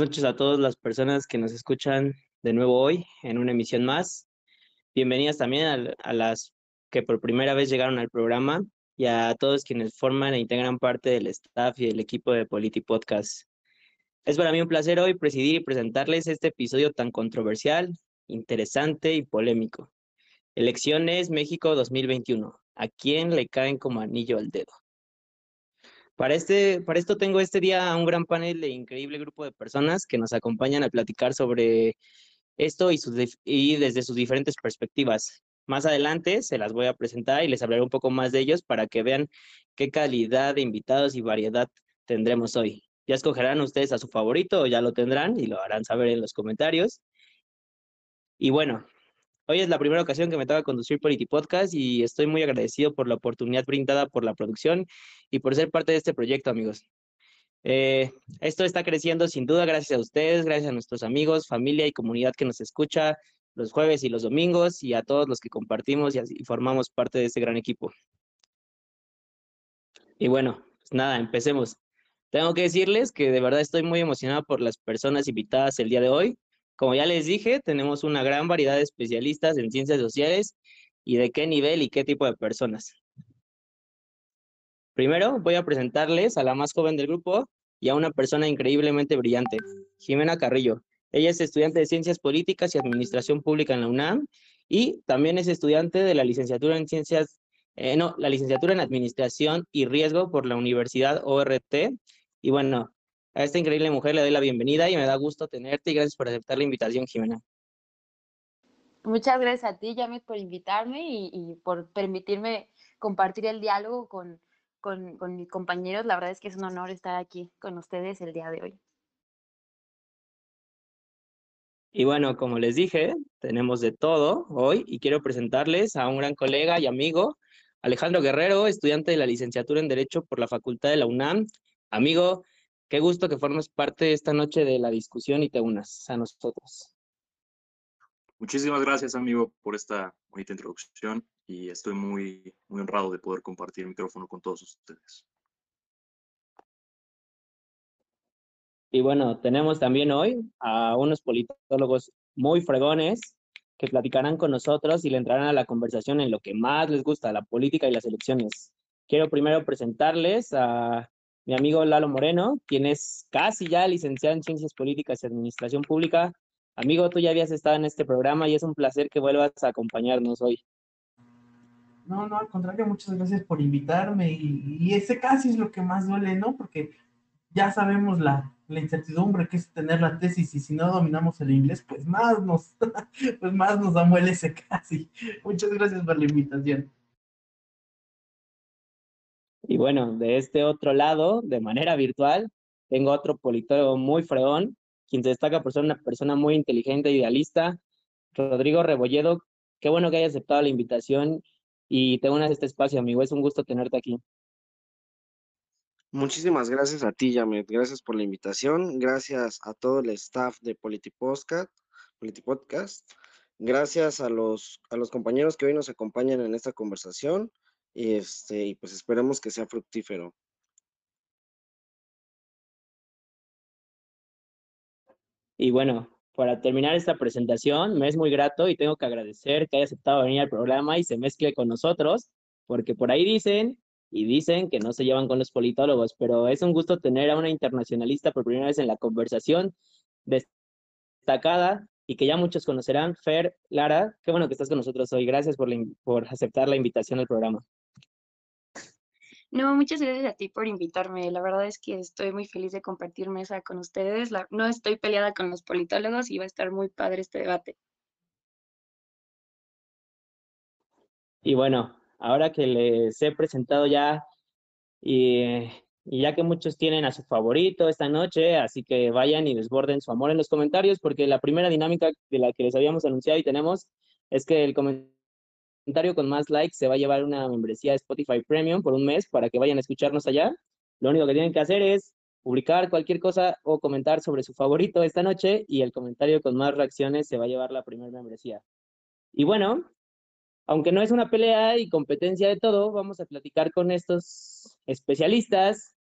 noches a todas las personas que nos escuchan de nuevo hoy en una emisión más. Bienvenidas también a, a, las que por primera vez llegaron al programa y a todos quienes forman e integran parte del staff y del equipo de Politi Podcast. Es para mí un placer hoy presidir y presentarles este episodio tan controversial, interesante y polémico. Elecciones México 2021. ¿A quién le caen como anillo al dedo? Para, este, para esto tengo este día un gran panel de increíble grupo de personas que nos acompañan a platicar sobre esto y, y desde sus diferentes perspectivas. Más adelante se las voy a presentar y les hablaré un poco más de ellos para que vean qué calidad de invitados y variedad tendremos hoy. Ya escogerán ustedes a su favorito o ya lo tendrán y lo harán saber en los comentarios. Y bueno, hoy es la primera ocasión que me toca conducir Polity Podcast y estoy muy agradecido por la oportunidad brindada por la producción y por ser parte de este proyecto, amigos. Eh, esto está creciendo sin duda gracias a ustedes, gracias a nuestros amigos, familia y comunidad que nos escucha los jueves y los domingos y a todos los que compartimos y, formamos parte de este gran equipo. Y bueno, pues nada, empecemos. Tengo que decirles que de verdad estoy muy emocionado por las personas invitadas el día de hoy. Como ya les dije, tenemos una gran variedad de especialistas en ciencias sociales y de qué nivel y qué tipo de personas. Primero voy a presentarles a la más joven del grupo y a una persona increíblemente brillante, Jimena Carrillo. Ella es estudiante de Ciencias Políticas y Administración Pública en la UNAM y también es estudiante de la licenciatura en Ciencias, eh, no, la licenciatura en Administración y Riesgo por la Universidad ORT. Y bueno, a esta increíble mujer le doy la bienvenida y me da gusto tenerte y gracias por aceptar la invitación, Jimena. Muchas gracias a ti, Jamet, por invitarme y, y por permitirme compartir el diálogo con, con, con, mis compañeros. La verdad es que es un honor estar aquí con ustedes el día de hoy. Y bueno, como les dije, tenemos de todo hoy y quiero presentarles a un gran colega y amigo, Alejandro Guerrero, estudiante de la licenciatura en Derecho por la Facultad de la UNAM. Amigo, qué gusto que formes parte esta noche de la discusión y te unas a nosotros. Muchísimas gracias, amigo, por esta bonita introducción y estoy muy, muy honrado de poder compartir el micrófono con todos ustedes. Y bueno, tenemos también hoy a unos politólogos muy fregones que platicarán con nosotros y le entrarán a la conversación en lo que más les gusta, la política y las elecciones. Quiero primero presentarles a mi amigo Lalo Moreno, quien es casi ya licenciado en Ciencias Políticas y Administración Pública. Amigo, tú ya habías estado en este programa y es un placer que vuelvas a acompañarnos hoy. No, no, al contrario, muchas gracias por invitarme y, ese casi es lo que más duele, ¿no? Porque ya sabemos la, la, incertidumbre que es tener la tesis y si no dominamos el inglés, pues más nos, pues más nos amuele ese casi. Muchas gracias por la invitación. Y bueno, de este otro lado, de manera virtual, tengo otro politólogo muy fregón, quien se destaca por ser una persona muy inteligente e idealista, Rodrigo Rebolledo. Qué bueno que haya aceptado la invitación y te unas a este espacio, amigo. Es un gusto tenerte aquí. Muchísimas gracias a ti, Yamet. Gracias por la invitación. Gracias a todo el staff de Politipodcast. Politipodcast. Gracias a los, a los compañeros que hoy nos acompañan en esta conversación. Y, este, y pues esperemos que sea fructífero. Y bueno, para terminar esta presentación, me es muy grato y tengo que agradecer que haya aceptado venir al programa y se mezcle con nosotros, porque por ahí dicen y dicen que no se llevan con los politólogos, pero es un gusto tener a una internacionalista por primera vez en la conversación, destacada y que ya muchos conocerán, Fer, Lara, qué bueno que estás con nosotros hoy. Gracias por, por aceptar la invitación al programa. No, muchas gracias a ti por invitarme. La verdad es que estoy muy feliz de compartir mesa con ustedes. No estoy peleada con los politólogos y va a estar muy padre este debate. Y bueno, ahora que les he presentado ya y, y, ya que muchos tienen a su favorito esta noche, así que vayan y desborden su amor en los comentarios porque la primera dinámica de la que les habíamos anunciado y tenemos es que el comentario comentario con más likes se va a llevar una membresía de Spotify Premium por un mes para que vayan a escucharnos allá. Lo único que tienen que hacer es publicar cualquier cosa o comentar sobre su favorito esta noche y el comentario con más reacciones se va a llevar la primera membresía. Y bueno, aunque no es una pelea y competencia de todo, vamos a platicar con estos especialistas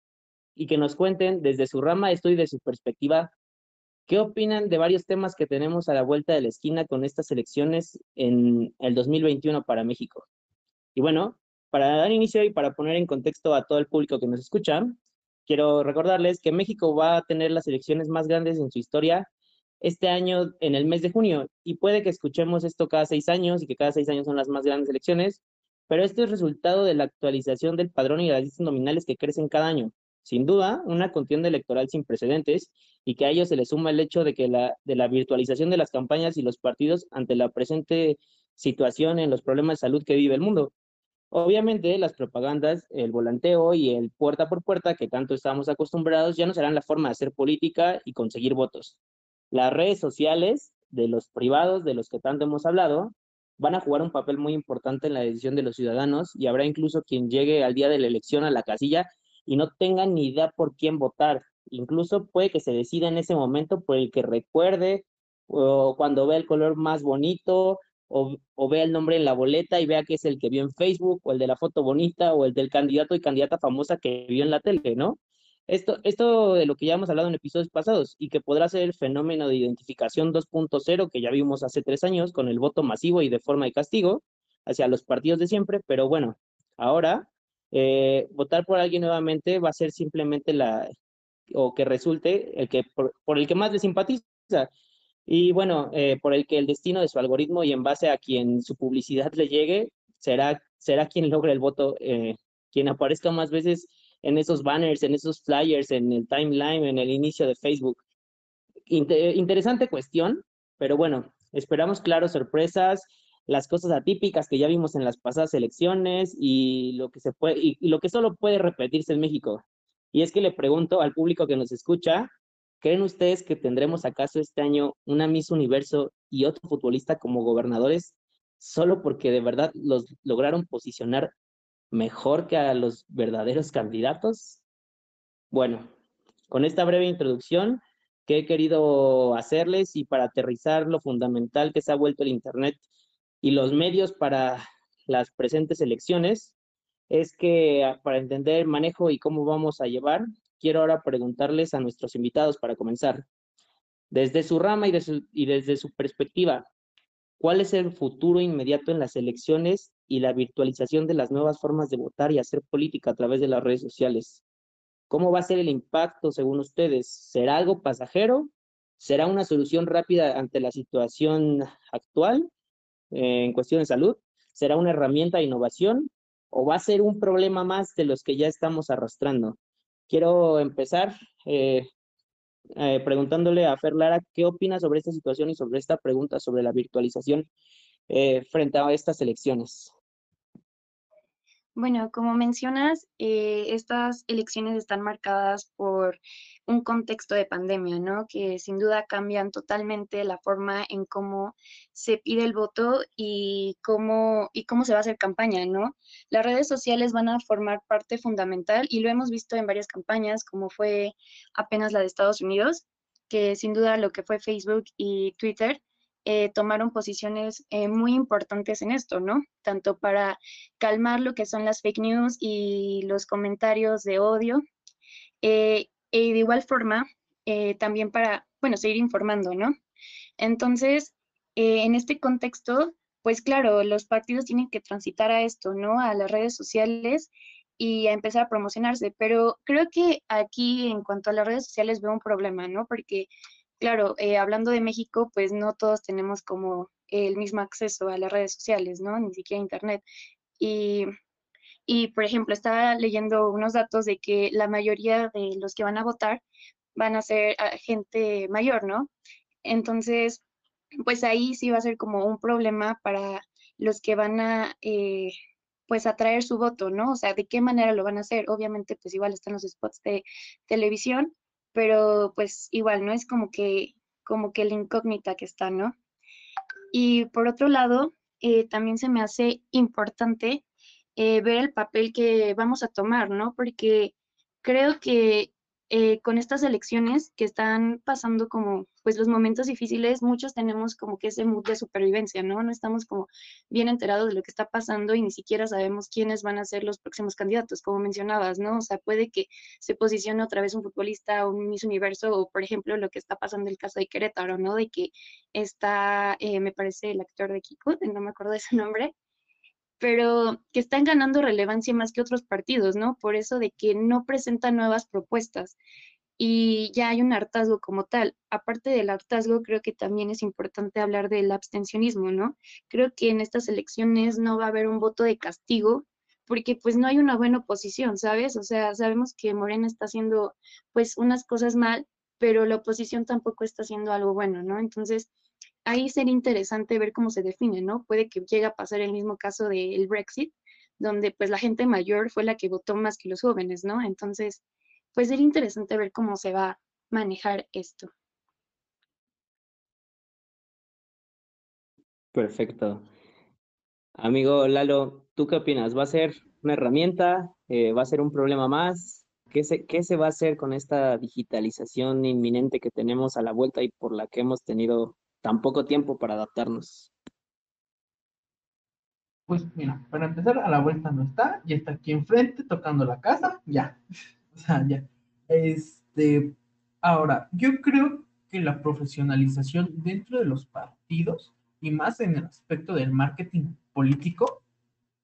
y que nos cuenten desde su rama estudio y de su perspectiva ¿Qué opinan de varios temas que tenemos a la vuelta de la esquina con estas elecciones en el 2021 para México? Y bueno, para dar inicio y para poner en contexto a todo el público que nos escucha, quiero recordarles que México va a tener las elecciones más grandes en su historia este año en el mes de junio y puede que escuchemos esto cada seis años y que cada seis años son las más grandes elecciones, pero esto es resultado de la actualización del padrón y las listas nominales que crecen cada año. Sin duda, una contienda electoral sin precedentes y que a ello se le suma el hecho de que la, de la virtualización de las campañas y los partidos ante la presente situación en los problemas de salud que vive el mundo. Obviamente, las propagandas, el volanteo y el puerta por puerta que tanto estamos acostumbrados ya no serán la forma de hacer política y conseguir votos. Las redes sociales de los privados de los que tanto hemos hablado van a jugar un papel muy importante en la decisión de los ciudadanos y habrá incluso quien llegue al día de la elección a la casilla y no tengan ni idea por quién votar. Incluso puede que se decida en ese momento por el que recuerde o cuando vea el color más bonito o, o vea el nombre en la boleta y vea que es el que vio en Facebook o el de la foto bonita o el del candidato y candidata famosa que vio en la tele, ¿no? Esto, esto de lo que ya hemos hablado en episodios pasados y que podrá ser el fenómeno de identificación 2.0 que ya vimos hace tres años con el voto masivo y de forma de castigo hacia los partidos de siempre, pero bueno, ahora eh, votar por alguien nuevamente va a ser simplemente la, o que resulte el que, por, el que más le simpatiza. Y bueno, eh, por el que el destino de su algoritmo y en base a quien su publicidad le llegue, será, será quien logre el voto, eh, quien aparezca más veces en esos banners, en esos flyers, en el timeline, en el inicio de Facebook. interesante cuestión, pero bueno, esperamos, claro, sorpresas las cosas atípicas que ya vimos en las pasadas elecciones y lo que se puede y, lo que solo puede repetirse en México. Y es que le pregunto al público que nos escucha, ¿creen ustedes que tendremos acaso este año una Miss Universo y otro futbolista como gobernadores solo porque de verdad los lograron posicionar mejor que a los verdaderos candidatos? Bueno, con esta breve introducción que he querido hacerles y para aterrizar lo fundamental que se ha vuelto el Internet y los medios para las presentes elecciones es que ah, para entender el manejo y cómo vamos a llevar, quiero ahora preguntarles a nuestros invitados para comenzar. Desde su rama y, y desde su perspectiva, ¿cuál es el futuro inmediato en las elecciones y la virtualización de las nuevas formas de votar y hacer política a través de las redes sociales? ¿Cómo va a ser el impacto según ustedes? ¿Será algo pasajero? ¿Será una solución rápida ante la situación actual? En cuestión de salud? ¿Será una herramienta de innovación o va a ser un problema más de los que ya estamos arrastrando? Quiero empezar eh, eh, preguntándole a Fer Lara qué opina sobre esta situación y sobre esta pregunta sobre la virtualización eh, frente a estas elecciones. Bueno, como mencionas, estas elecciones están marcadas por un contexto de pandemia, ¿no? Que sin duda cambian totalmente la forma en cómo se pide el voto y cómo, y cómo se va a hacer campaña, ¿no? Las redes sociales van a formar parte fundamental y lo hemos visto en varias campañas, como fue apenas la de Estados Unidos, que sin duda lo que fue Facebook y Twitter eh, tomaron posiciones eh, muy importantes en esto, ¿no? Tanto para calmar lo que son las fake news y los comentarios de odio, eh, y de igual forma, eh, también para, bueno, seguir informando, ¿no? Entonces, eh, en este contexto, pues claro, los partidos tienen que transitar a esto, ¿no? A las redes sociales y a empezar a promocionarse. Pero creo que aquí, en cuanto a las redes sociales, veo un problema, ¿no? Porque, claro, eh, hablando de México, pues no todos tenemos como el mismo acceso a las redes sociales, ¿no? Ni siquiera a Internet. Y y, por ejemplo, estaba leyendo unos datos de que la mayoría de los que van a votar van a ser gente mayor, ¿no? Entonces, pues ahí sí va a ser como un problema para los que van a, eh, pues, atraer su voto, ¿no? O sea, ¿de qué manera lo van a hacer? Obviamente, pues igual están los spots de televisión, pero pues igual, ¿no? Es como que, como que la incógnita que está, ¿no? Y por otro lado, eh, también se me hace importante eh, ver el papel que vamos a tomar, ¿no? Porque creo que eh, con estas elecciones que están pasando como pues los momentos difíciles, muchos tenemos como que ese mood de supervivencia, ¿no? No estamos como bien enterados de lo que está pasando y ni siquiera sabemos quiénes van a ser los próximos candidatos, como mencionabas, ¿no? O sea, puede que se posicione otra vez un futbolista, un Miss Universo, o por ejemplo lo que está pasando en el caso de Querétaro, ¿no? De que está, eh, me parece, el actor de Kiko, no me acuerdo de su nombre, pero que están ganando relevancia más que otros partidos, ¿no? Por eso de que no presentan nuevas propuestas y ya hay un hartazgo como tal. Aparte del hartazgo, creo que también es importante hablar del abstencionismo, ¿no? Creo que en estas elecciones no va a haber un voto de castigo porque pues no hay una buena oposición, ¿sabes? O sea, sabemos que Morena está haciendo pues unas cosas mal, pero la oposición tampoco está haciendo algo bueno, ¿no? Entonces, ahí sería interesante ver cómo se define, ¿no? Puede que llegue a pasar el mismo caso del Brexit, donde pues la gente mayor fue la que votó más que los jóvenes, ¿no? Entonces, pues sería interesante ver cómo se va a manejar esto. Perfecto. Amigo Lalo, ¿tú qué opinas? ¿Va a ser una herramienta? Eh, ¿Va a ser un problema más? ¿Qué se, ¿Qué se va a hacer con esta digitalización inminente que tenemos a la vuelta y por la que hemos tenido tan poco tiempo para adaptarnos? Pues mira, para empezar, a la vuelta no está, ya está aquí enfrente tocando la casa, ya. O sea, ya. Este, ahora, yo creo que la profesionalización dentro de los partidos y más en el aspecto del marketing político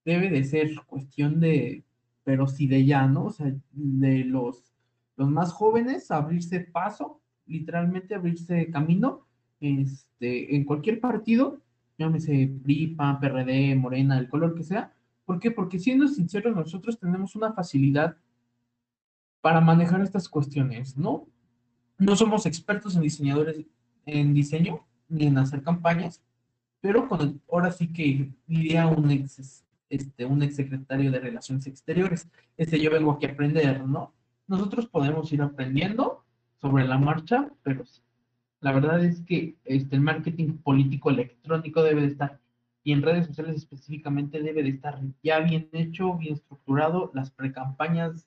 debe de ser cuestión de, pero sí de ya, ¿no? O sea, de los, los más jóvenes abrirse paso, literalmente abrirse camino este, en cualquier partido, llámese PRI, PAN, PRD, Morena, el color que sea. ¿Por qué? Porque siendo sinceros, nosotros tenemos una facilidad para manejar estas cuestiones, ¿no? No somos expertos en diseñadores, en diseño, ni en hacer campañas, pero con ahora sí que diría un ex, este, un ex secretario de Relaciones Exteriores, este yo vengo aquí a aprender, ¿no? Nosotros podemos ir aprendiendo sobre la marcha, pero la verdad es que este, el marketing político electrónico debe de estar, y en redes sociales específicamente debe de estar ya bien hecho, bien estructurado. Las precampañas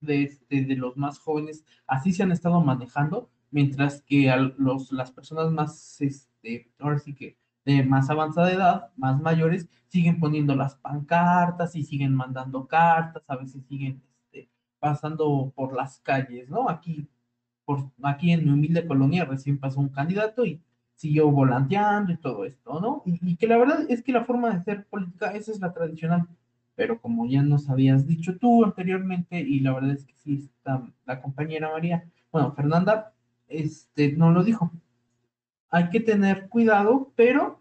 de, este, de los más jóvenes así se han estado manejando, mientras que a los, las personas más, este, ahora sí que de más avanzada edad, más mayores, siguen poniendo las pancartas y siguen mandando cartas, a veces siguen este, pasando por las calles, ¿no? Aquí por aquí en mi humilde colonia recién pasó un candidato y siguió volanteando y todo esto, ¿no? Y, que la verdad es que la forma de hacer política, esa es la tradicional, pero como ya nos habías dicho tú anteriormente, y la verdad es que sí, está, la compañera María, bueno, Fernanda, este, no lo dijo. Hay que tener cuidado, pero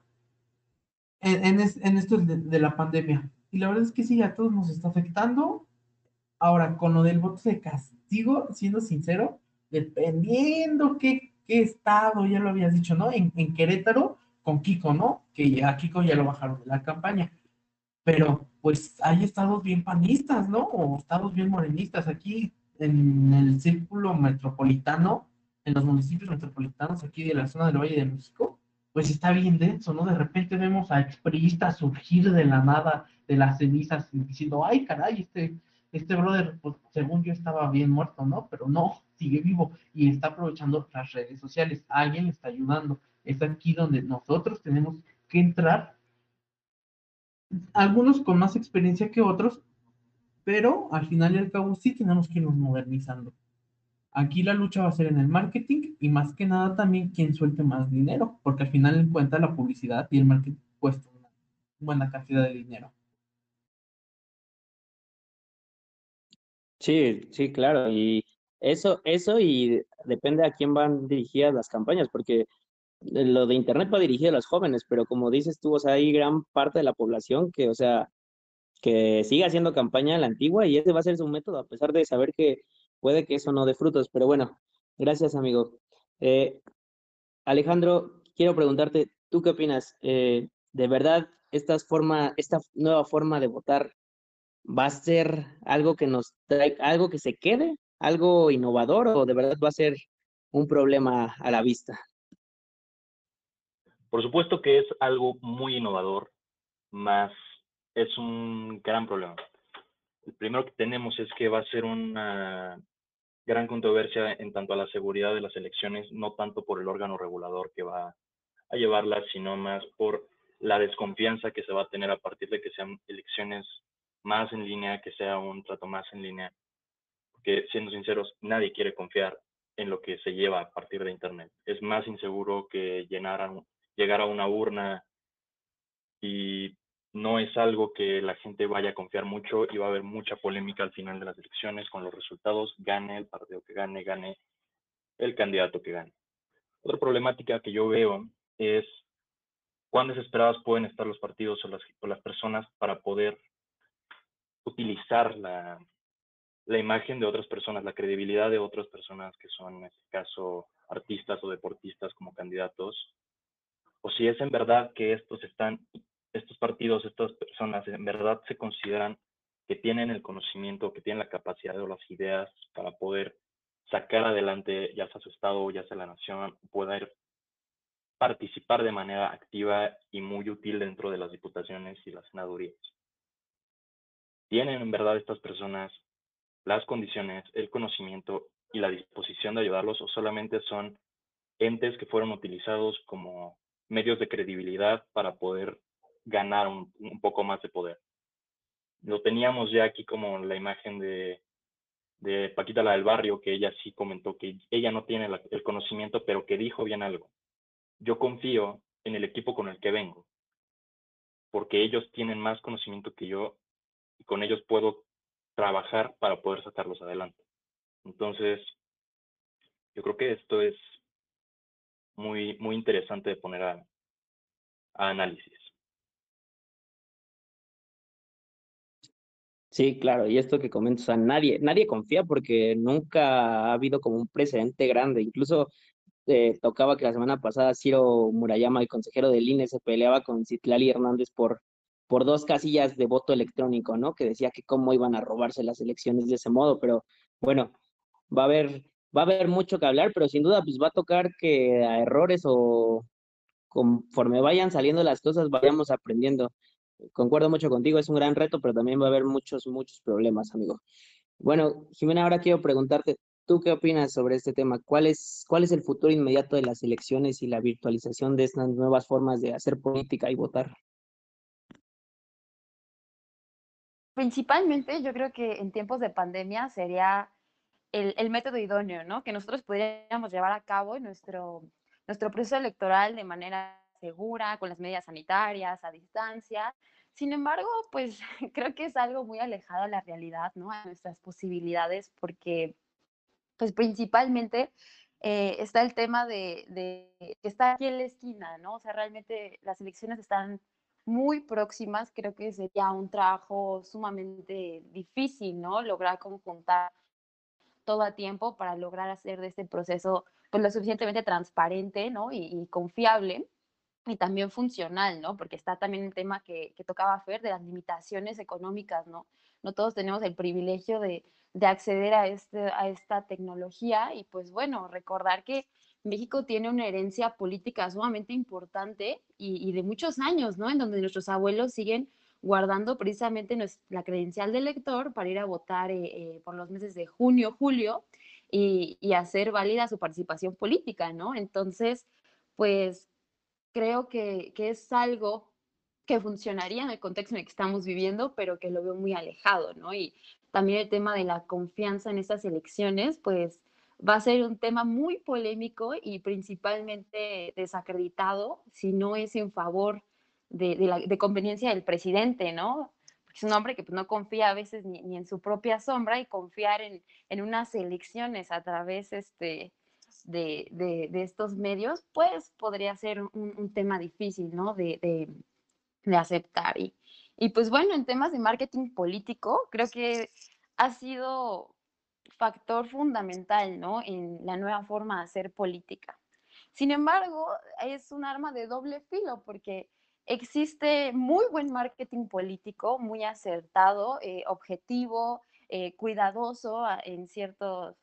en, en, esto de, de, la pandemia. Y la verdad es que sí, a todos nos está afectando. Ahora, con lo del voto de castigo, siendo sincero, dependiendo qué, qué estado, ya lo habías dicho, ¿no? En, en, Querétaro, con Kiko, ¿no? Que a Kiko ya lo bajaron de la campaña. Pero pues hay estados bien panistas, ¿no? O estados bien morenistas. Aquí en el círculo metropolitano, en los municipios metropolitanos aquí de la zona del Valle de México, pues está bien denso, ¿no? De repente vemos a expriistas surgir de la nada, de las cenizas, diciendo, ay, caray, este, este brother, pues, según yo estaba bien muerto, ¿no? Pero no, sigue vivo y está aprovechando las redes sociales. Alguien le está ayudando. Es aquí donde nosotros tenemos que entrar. Algunos con más experiencia que otros, pero al final y al cabo sí tenemos que irnos modernizando. Aquí la lucha va a ser en el marketing y más que nada también quien suelte más dinero, porque al final en cuenta la publicidad y el marketing cuesta una buena cantidad de dinero. Sí, sí, claro. Y eso, eso y depende a quién van dirigidas las campañas, porque lo de Internet va dirigido a los jóvenes, pero como dices tú, o sea, hay gran parte de la población que, o sea, que sigue haciendo campaña a la antigua y ese va a ser su método, a pesar de saber que puede que eso no dé frutos. Pero bueno, gracias, amigo. Eh, Alejandro, quiero preguntarte, ¿tú qué opinas? Eh, ¿De verdad esta, forma, esta nueva forma de votar va a ser algo que nos trae, algo que se quede algo innovador o de verdad va a ser un problema a la vista? Por supuesto que es algo muy innovador, más es un gran problema. El primero que tenemos es que va a ser una, gran controversia en tanto a la seguridad de las elecciones, no tanto por el órgano regulador que va a llevarlas, sino más por la desconfianza que se va a tener a partir de que sean elecciones más en línea, que sea un trato más en línea. Porque, siendo sinceros, nadie quiere confiar en lo que se lleva a partir de Internet. Es más inseguro que llenar llegar a una urna y no es algo que la gente vaya a confiar mucho y va a haber mucha polémica al final de las elecciones con los resultados, gane el partido que gane, gane el candidato que gane. Otra problemática que yo veo es cuán desesperadas pueden estar los partidos o las, o las personas para poder utilizar la, la imagen de otras personas, la credibilidad de otras personas que son, en este caso, artistas o deportistas como candidatos, o si es en verdad que estos están estos partidos, estas personas en verdad se consideran que tienen el conocimiento, que tienen la capacidad o las ideas para poder sacar adelante ya sea su estado, ya sea la nación, poder participar de manera activa y muy útil dentro de las diputaciones y las senadurías. ¿Tienen en verdad estas personas las condiciones, el conocimiento y la disposición de ayudarlos o solamente son entes que fueron utilizados como medios de credibilidad para poder ganar un, poco más de poder. Lo teníamos ya aquí como la imagen de, Paquita la del barrio, que ella sí comentó que ella no tiene el conocimiento, pero que dijo bien algo. Yo confío en el equipo con el que vengo, porque ellos tienen más conocimiento que yo y con ellos puedo trabajar para poder sacarlos adelante. Entonces, yo creo que esto es muy, muy interesante de poner a análisis. Sí, claro, y esto que comento, o nadie, nadie confía porque nunca ha habido como un precedente grande. Incluso eh, tocaba que la semana pasada Ciro Murayama, el consejero del INE, se peleaba con Citlali Hernández por, por dos casillas de voto electrónico, ¿no? Que decía que cómo iban a robarse las elecciones de ese modo, pero bueno, va a haber, va a haber mucho que hablar, pero sin duda pues va a tocar que a errores o conforme vayan saliendo las cosas vayamos aprendiendo concuerdo mucho contigo, es un gran reto, pero también va a haber muchos, muchos problemas, amigo. Bueno, Jimena, ahora quiero preguntarte, ¿tú qué opinas sobre este tema? ¿Cuál es, cuál es el futuro inmediato de las elecciones y la virtualización de estas nuevas formas de hacer política y votar? Principalmente, yo creo que en tiempos de pandemia sería el, método idóneo, ¿no? Que nosotros podríamos llevar a cabo nuestro, nuestro proceso electoral de manera segura, con las medidas sanitarias, a distancia. Sin embargo, pues creo que es algo muy alejado a la realidad, ¿no? A nuestras posibilidades, porque pues principalmente eh, está el tema de, de, que está aquí en la esquina, ¿no? O sea, realmente las elecciones están muy próximas, creo que sería un trabajo sumamente difícil, ¿no? Lograr conjuntar todo a tiempo para lograr hacer de este proceso pues lo suficientemente transparente, ¿no? Y, y confiable y también funcional, ¿no? Porque está también el tema que, que, tocaba Fer de las limitaciones económicas, ¿no? No todos tenemos el privilegio de, de acceder a, este, a esta tecnología y pues bueno, recordar que México tiene una herencia política sumamente importante y, de muchos años, ¿no? En donde nuestros abuelos siguen guardando precisamente la credencial de elector para ir a votar eh, eh, por los meses de junio, julio y, y hacer válida su participación política, ¿no? Entonces, pues creo que, que, es algo que funcionaría en el contexto en el que estamos viviendo, pero que lo veo muy alejado, ¿no? Y también el tema de la confianza en estas elecciones, pues va a ser un tema muy polémico y principalmente desacreditado si no es en favor de, la de conveniencia del presidente, ¿no? Es un hombre que pues, no confía a veces ni, en su propia sombra y confiar en, en unas elecciones a través este, de, de, estos medios, pues podría ser un, un tema difícil, ¿no? De aceptar. Y, y, pues bueno, en temas de marketing político, creo que ha sido factor fundamental, ¿no? En la nueva forma de hacer política. Sin embargo, es un arma de doble filo porque existe muy buen marketing político, muy acertado, eh, objetivo, eh, cuidadoso en ciertos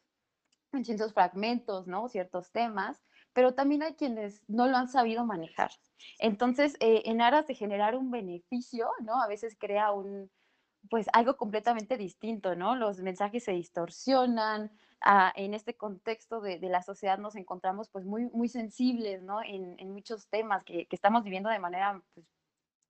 en ciertos fragmentos, ¿no? Ciertos temas, pero también hay quienes no lo han sabido manejar. Entonces, eh, en aras de generar un beneficio, ¿no? A veces crea un, pues algo completamente distinto, ¿no? Los mensajes se distorsionan, en este contexto de, la sociedad nos encontramos pues muy, muy sensibles, ¿no? En, muchos temas que, estamos viviendo de manera pues,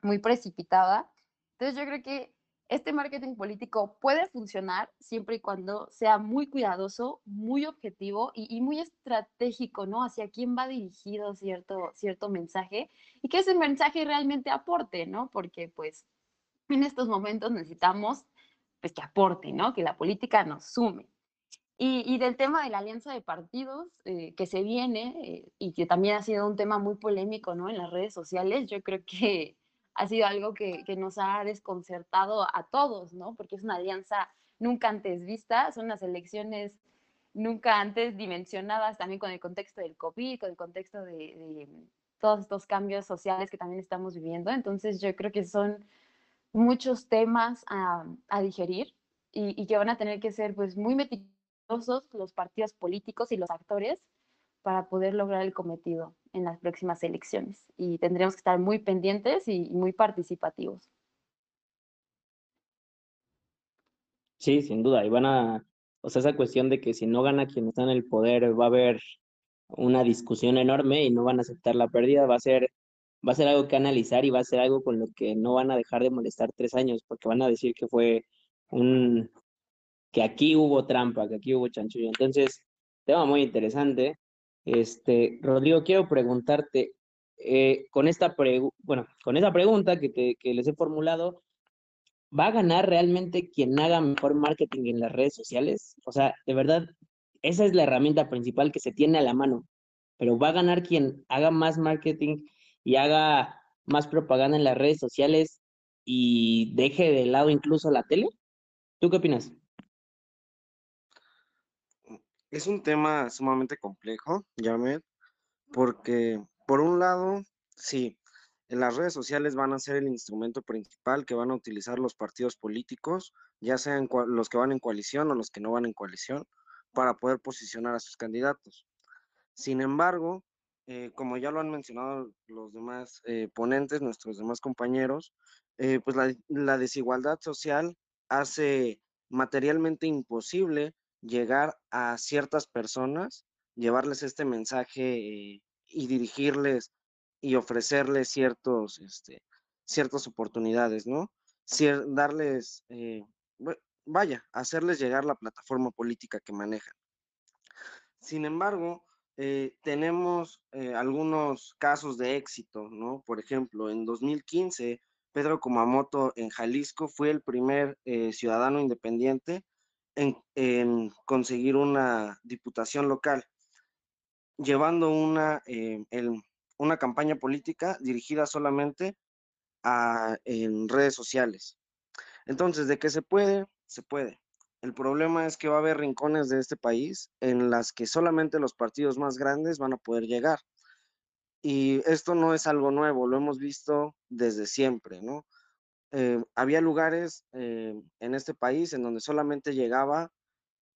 muy precipitada. Entonces yo creo que este marketing político puede funcionar siempre y cuando sea muy cuidadoso, muy objetivo y, muy estratégico, ¿no? Hacia quién va dirigido cierto, cierto mensaje y que ese mensaje realmente aporte, ¿no? Porque pues en estos momentos necesitamos pues que aporte, ¿no? Que la política nos sume. Y, del tema de la alianza de partidos eh, que se viene eh, y que también ha sido un tema muy polémico, ¿no? En las redes sociales, yo creo que ha sido algo que, que, nos ha desconcertado a todos, ¿no? Porque es una alianza nunca antes vista, son unas elecciones nunca antes dimensionadas también con el contexto del COVID, con el contexto de, de todos estos cambios sociales que también estamos viviendo. Entonces yo creo que son muchos temas a, digerir y, y, que van a tener que ser pues muy meticulosos los partidos políticos y los actores para poder lograr el cometido en las próximas elecciones. Y tendremos que estar muy pendientes y muy participativos. Sí, sin duda. Y van a, o sea, esa cuestión de que si no gana quien está en el poder, va a haber una discusión enorme y no van a aceptar la pérdida, va a ser, va a ser algo que analizar y va a ser algo con lo que no van a dejar de molestar tres años, porque van a decir que fue un, que aquí hubo trampa, que aquí hubo chanchullo. Entonces, tema muy interesante. Este, Rodrigo, quiero preguntarte, eh, con esta bueno, con esa pregunta que, te, que les he formulado, ¿va a ganar realmente quien haga mejor marketing en las redes sociales? O sea, de verdad, esa es la herramienta principal que se tiene a la mano, pero va a ganar quien haga más marketing y haga más propaganda en las redes sociales y deje de lado incluso la tele. ¿Tú qué opinas? Es un tema sumamente complejo, Yamed, porque por un lado, sí, las redes sociales van a ser el instrumento principal que van a utilizar los partidos políticos, ya sean los que van en coalición o los que no van en coalición, para poder posicionar a sus candidatos. Sin embargo, eh, como ya lo han mencionado los demás eh, ponentes, nuestros demás compañeros, eh, pues la, la desigualdad social hace materialmente imposible llegar a ciertas personas, llevarles este mensaje y dirigirles y ofrecerles ciertos, este, ciertas oportunidades, ¿no? darles, vaya, hacerles llegar la plataforma política que manejan. Sin embargo, eh, tenemos algunos casos de éxito, ¿no? Por ejemplo, en 2015, Pedro Kumamoto en Jalisco fue el primer ciudadano independiente en, conseguir una diputación local, llevando una, eh, una campaña política dirigida solamente a, en redes sociales. Entonces, ¿de qué se puede? Se puede. El problema es que va a haber rincones de este país en las que solamente los partidos más grandes van a poder llegar. Y esto no es algo nuevo, lo hemos visto desde siempre, ¿no? Eh, había lugares eh, en este país en donde solamente llegaba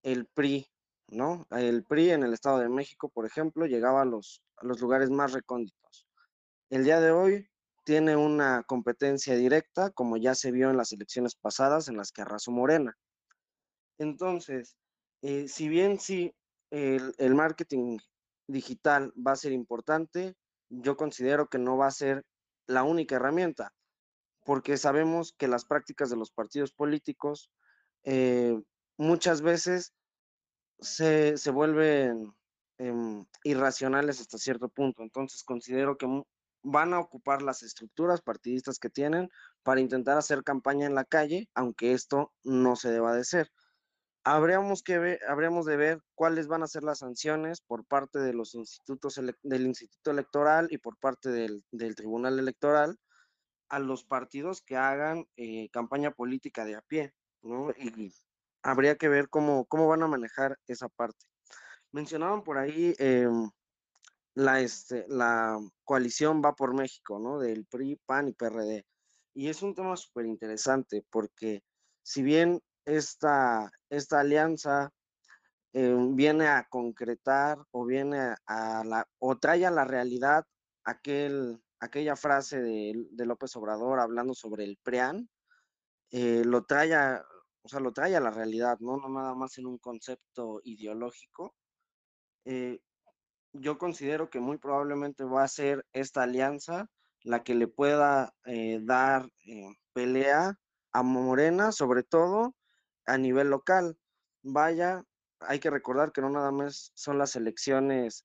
el PRI, ¿no? El PRI en el Estado de México, por ejemplo, llegaba a los, a los lugares más recónditos. El día de hoy tiene una competencia directa, como ya se vio en las elecciones pasadas en las que arrasó Morena. Entonces, eh, si bien sí el, marketing digital va a ser importante, yo considero que no va a ser la única herramienta porque sabemos que las prácticas de los partidos políticos eh, muchas veces se, vuelven em, irracionales hasta cierto punto. Entonces considero que van a ocupar las estructuras partidistas que tienen para intentar hacer campaña en la calle, aunque esto no se deba de ser. Habríamos, que ver, habríamos de ver cuáles van a ser las sanciones por parte de los institutos del Instituto Electoral y por parte del, del Tribunal Electoral a los partidos que hagan eh, campaña política de a pie, ¿no? Y habría que ver cómo, cómo van a manejar esa parte. Mencionaban por ahí em, la, este, la coalición Va por México, ¿no? Del PRI, PAN y PRD. Y es un tema súper interesante porque si bien esta, esta alianza em, viene a concretar o viene a la, o trae a la realidad aquel aquella frase de, López Obrador hablando sobre el PREAN, eh, lo trae o sea, lo trae a la realidad, ¿no? No nada más en un concepto ideológico. Eh, yo considero que muy probablemente va a ser esta alianza la que le pueda eh, dar eh, pelea a Morena, sobre todo a nivel local. Vaya, hay que recordar que no nada más son las elecciones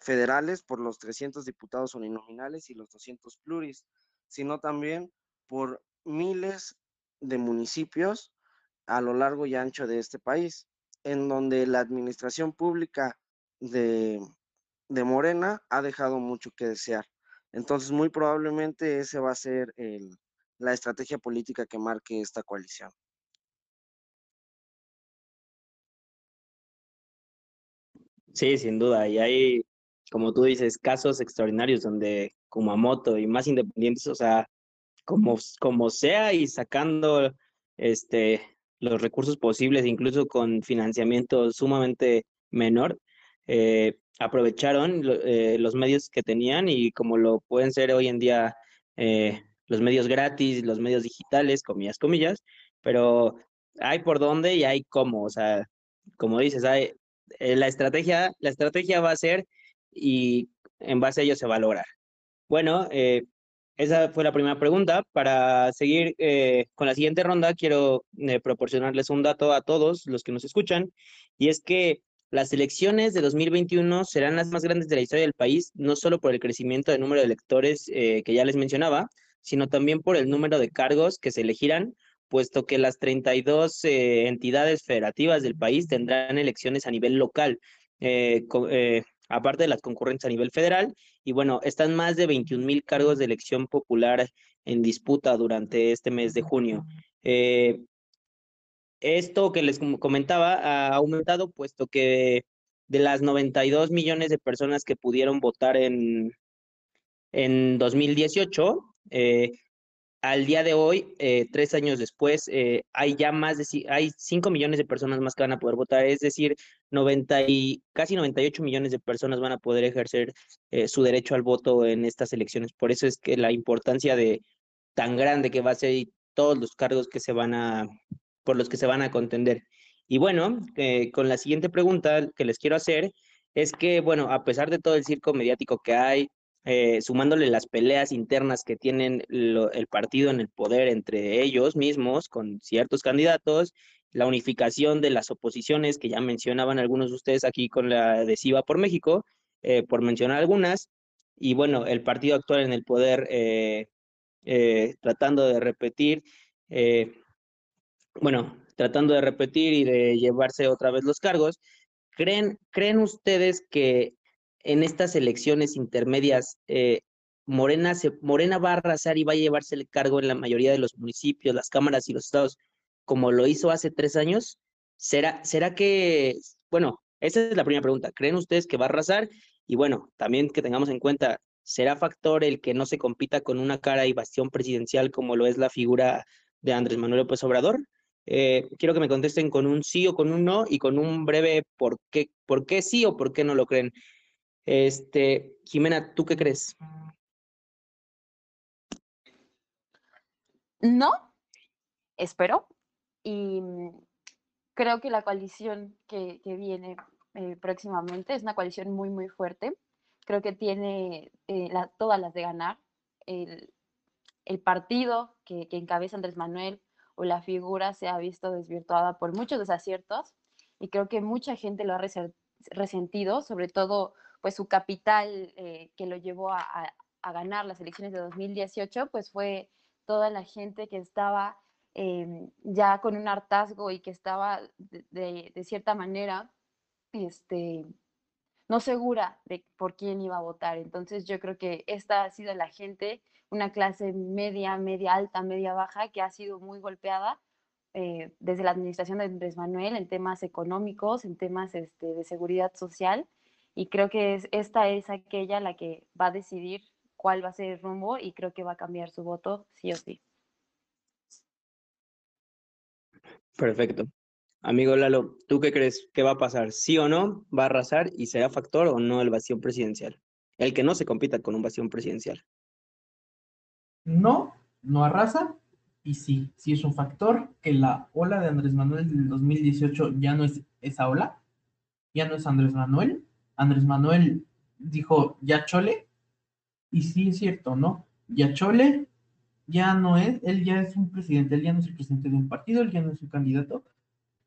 federales por los 300 diputados uninominales y los 200 pluris, sino también por miles de municipios a lo largo y ancho de este país, en donde la administración pública de, Morena ha dejado mucho que desear. Entonces, muy probablemente ese va a ser la estrategia política que marque esta coalición. Sí, sin duda. Y hay, como tú dices, casos extraordinarios donde Kumamoto y más independientes, o sea, como, como sea y sacando este, los recursos posibles, incluso con financiamiento sumamente menor, eh, aprovecharon eh, los medios que tenían y como lo pueden ser hoy en día eh, los medios gratis, los medios digitales, comillas, comillas, pero hay por dónde y hay cómo, o sea, como dices, hay, la estrategia, la estrategia va a ser y en base a ello se va a lograr. Bueno, eh, esa fue la primera pregunta. Para seguir eh, con la siguiente ronda, quiero eh, proporcionarles un dato a todos los que nos escuchan, y es que las elecciones de 2021 serán las más grandes de la historia del país, no solo por el crecimiento de número de electores que ya les mencionaba, sino también por el número de cargos que se elegirán, puesto que las 32 entidades federativas del país tendrán elecciones a nivel local aparte de las concurrentes a nivel federal. Y bueno, están más de 21 mil cargos de elección popular en disputa durante este mes de junio. Eh, esto que les comentaba ha aumentado, puesto que de las 92 millones de personas que pudieron votar en, en 2018, eh, al día de hoy, eh, tres años después, eh, hay ya más de, hay 5 millones de personas más que van a poder votar, es decir, 90 y, casi 98 millones de personas van a poder ejercer eh, su derecho al voto en estas elecciones. Por eso es que la importancia de tan grande que va a ser y todos los cargos que se van a, por los que se van a contender. Y bueno, con la siguiente pregunta que les quiero hacer es que, bueno, a pesar de todo el circo mediático que hay, eh, sumándole las peleas internas que tienen el partido en el poder entre ellos mismos con ciertos candidatos, la unificación de las oposiciones que ya mencionaban algunos de ustedes aquí con la adhesiva por México, eh, por mencionar algunas, y bueno, el partido actual en el poder eh, tratando de repetir, bueno, tratando de repetir y de llevarse otra vez los cargos, ¿creen, ¿creen ustedes que en estas elecciones intermedias, eh, Morena, va a arrasar y va a llevarse el cargo en la mayoría de los municipios, las cámaras y los estados, como lo hizo hace tres años? ¿Será, será que, bueno, esa es la primera pregunta, ¿creen ustedes que va a arrasar? Y bueno, también que tengamos en cuenta, ¿será factor el que no se compita con una cara y bastión presidencial como lo es la figura de Andrés Manuel López Obrador? Eh, quiero que me contesten con un sí o con un no y con un breve por qué, por qué sí o por qué no lo creen. Este, Jimena, ¿tú qué crees? No, espero. Y mm, creo que la coalición que, viene eh, próximamente es una coalición muy, muy fuerte. Creo que tiene eh, todas las de ganar. El, partido que, que, encabeza Andrés Manuel o la figura se ha visto desvirtuada por muchos desaciertos y creo que mucha gente lo ha resentido, sobre todo pues su capital eh, que lo llevó a, ganar las elecciones de 2018, pues fue toda la gente que estaba em, ya con un hartazgo y que estaba de, cierta manera este, no segura de por quién iba a votar. Entonces yo creo que esta ha sido la gente, una clase media, media alta, media baja, que ha sido muy golpeada eh, desde la administración de Andrés Manuel en temas económicos, en temas este, de seguridad social y creo que es, esta es aquella la que va a decidir cuál va a ser el rumbo y creo que va a cambiar su voto sí o sí. Perfecto. Amigo Lalo, ¿tú qué crees que va a pasar? ¿Sí o no? ¿Va a arrasar y será factor o no el vacío presidencial? El que no se compita con un vacío presidencial. No, no arrasa, Y sí, sí es un factor que la ola de Andrés Manuel del 2018 ya no es esa ola, ya no es Andrés Manuel. Andrés Manuel dijo, ya chole, y sí es cierto, ¿no? Ya chole, ya no es, él ya es un presidente, él ya no es el presidente de un partido, él ya no es un candidato,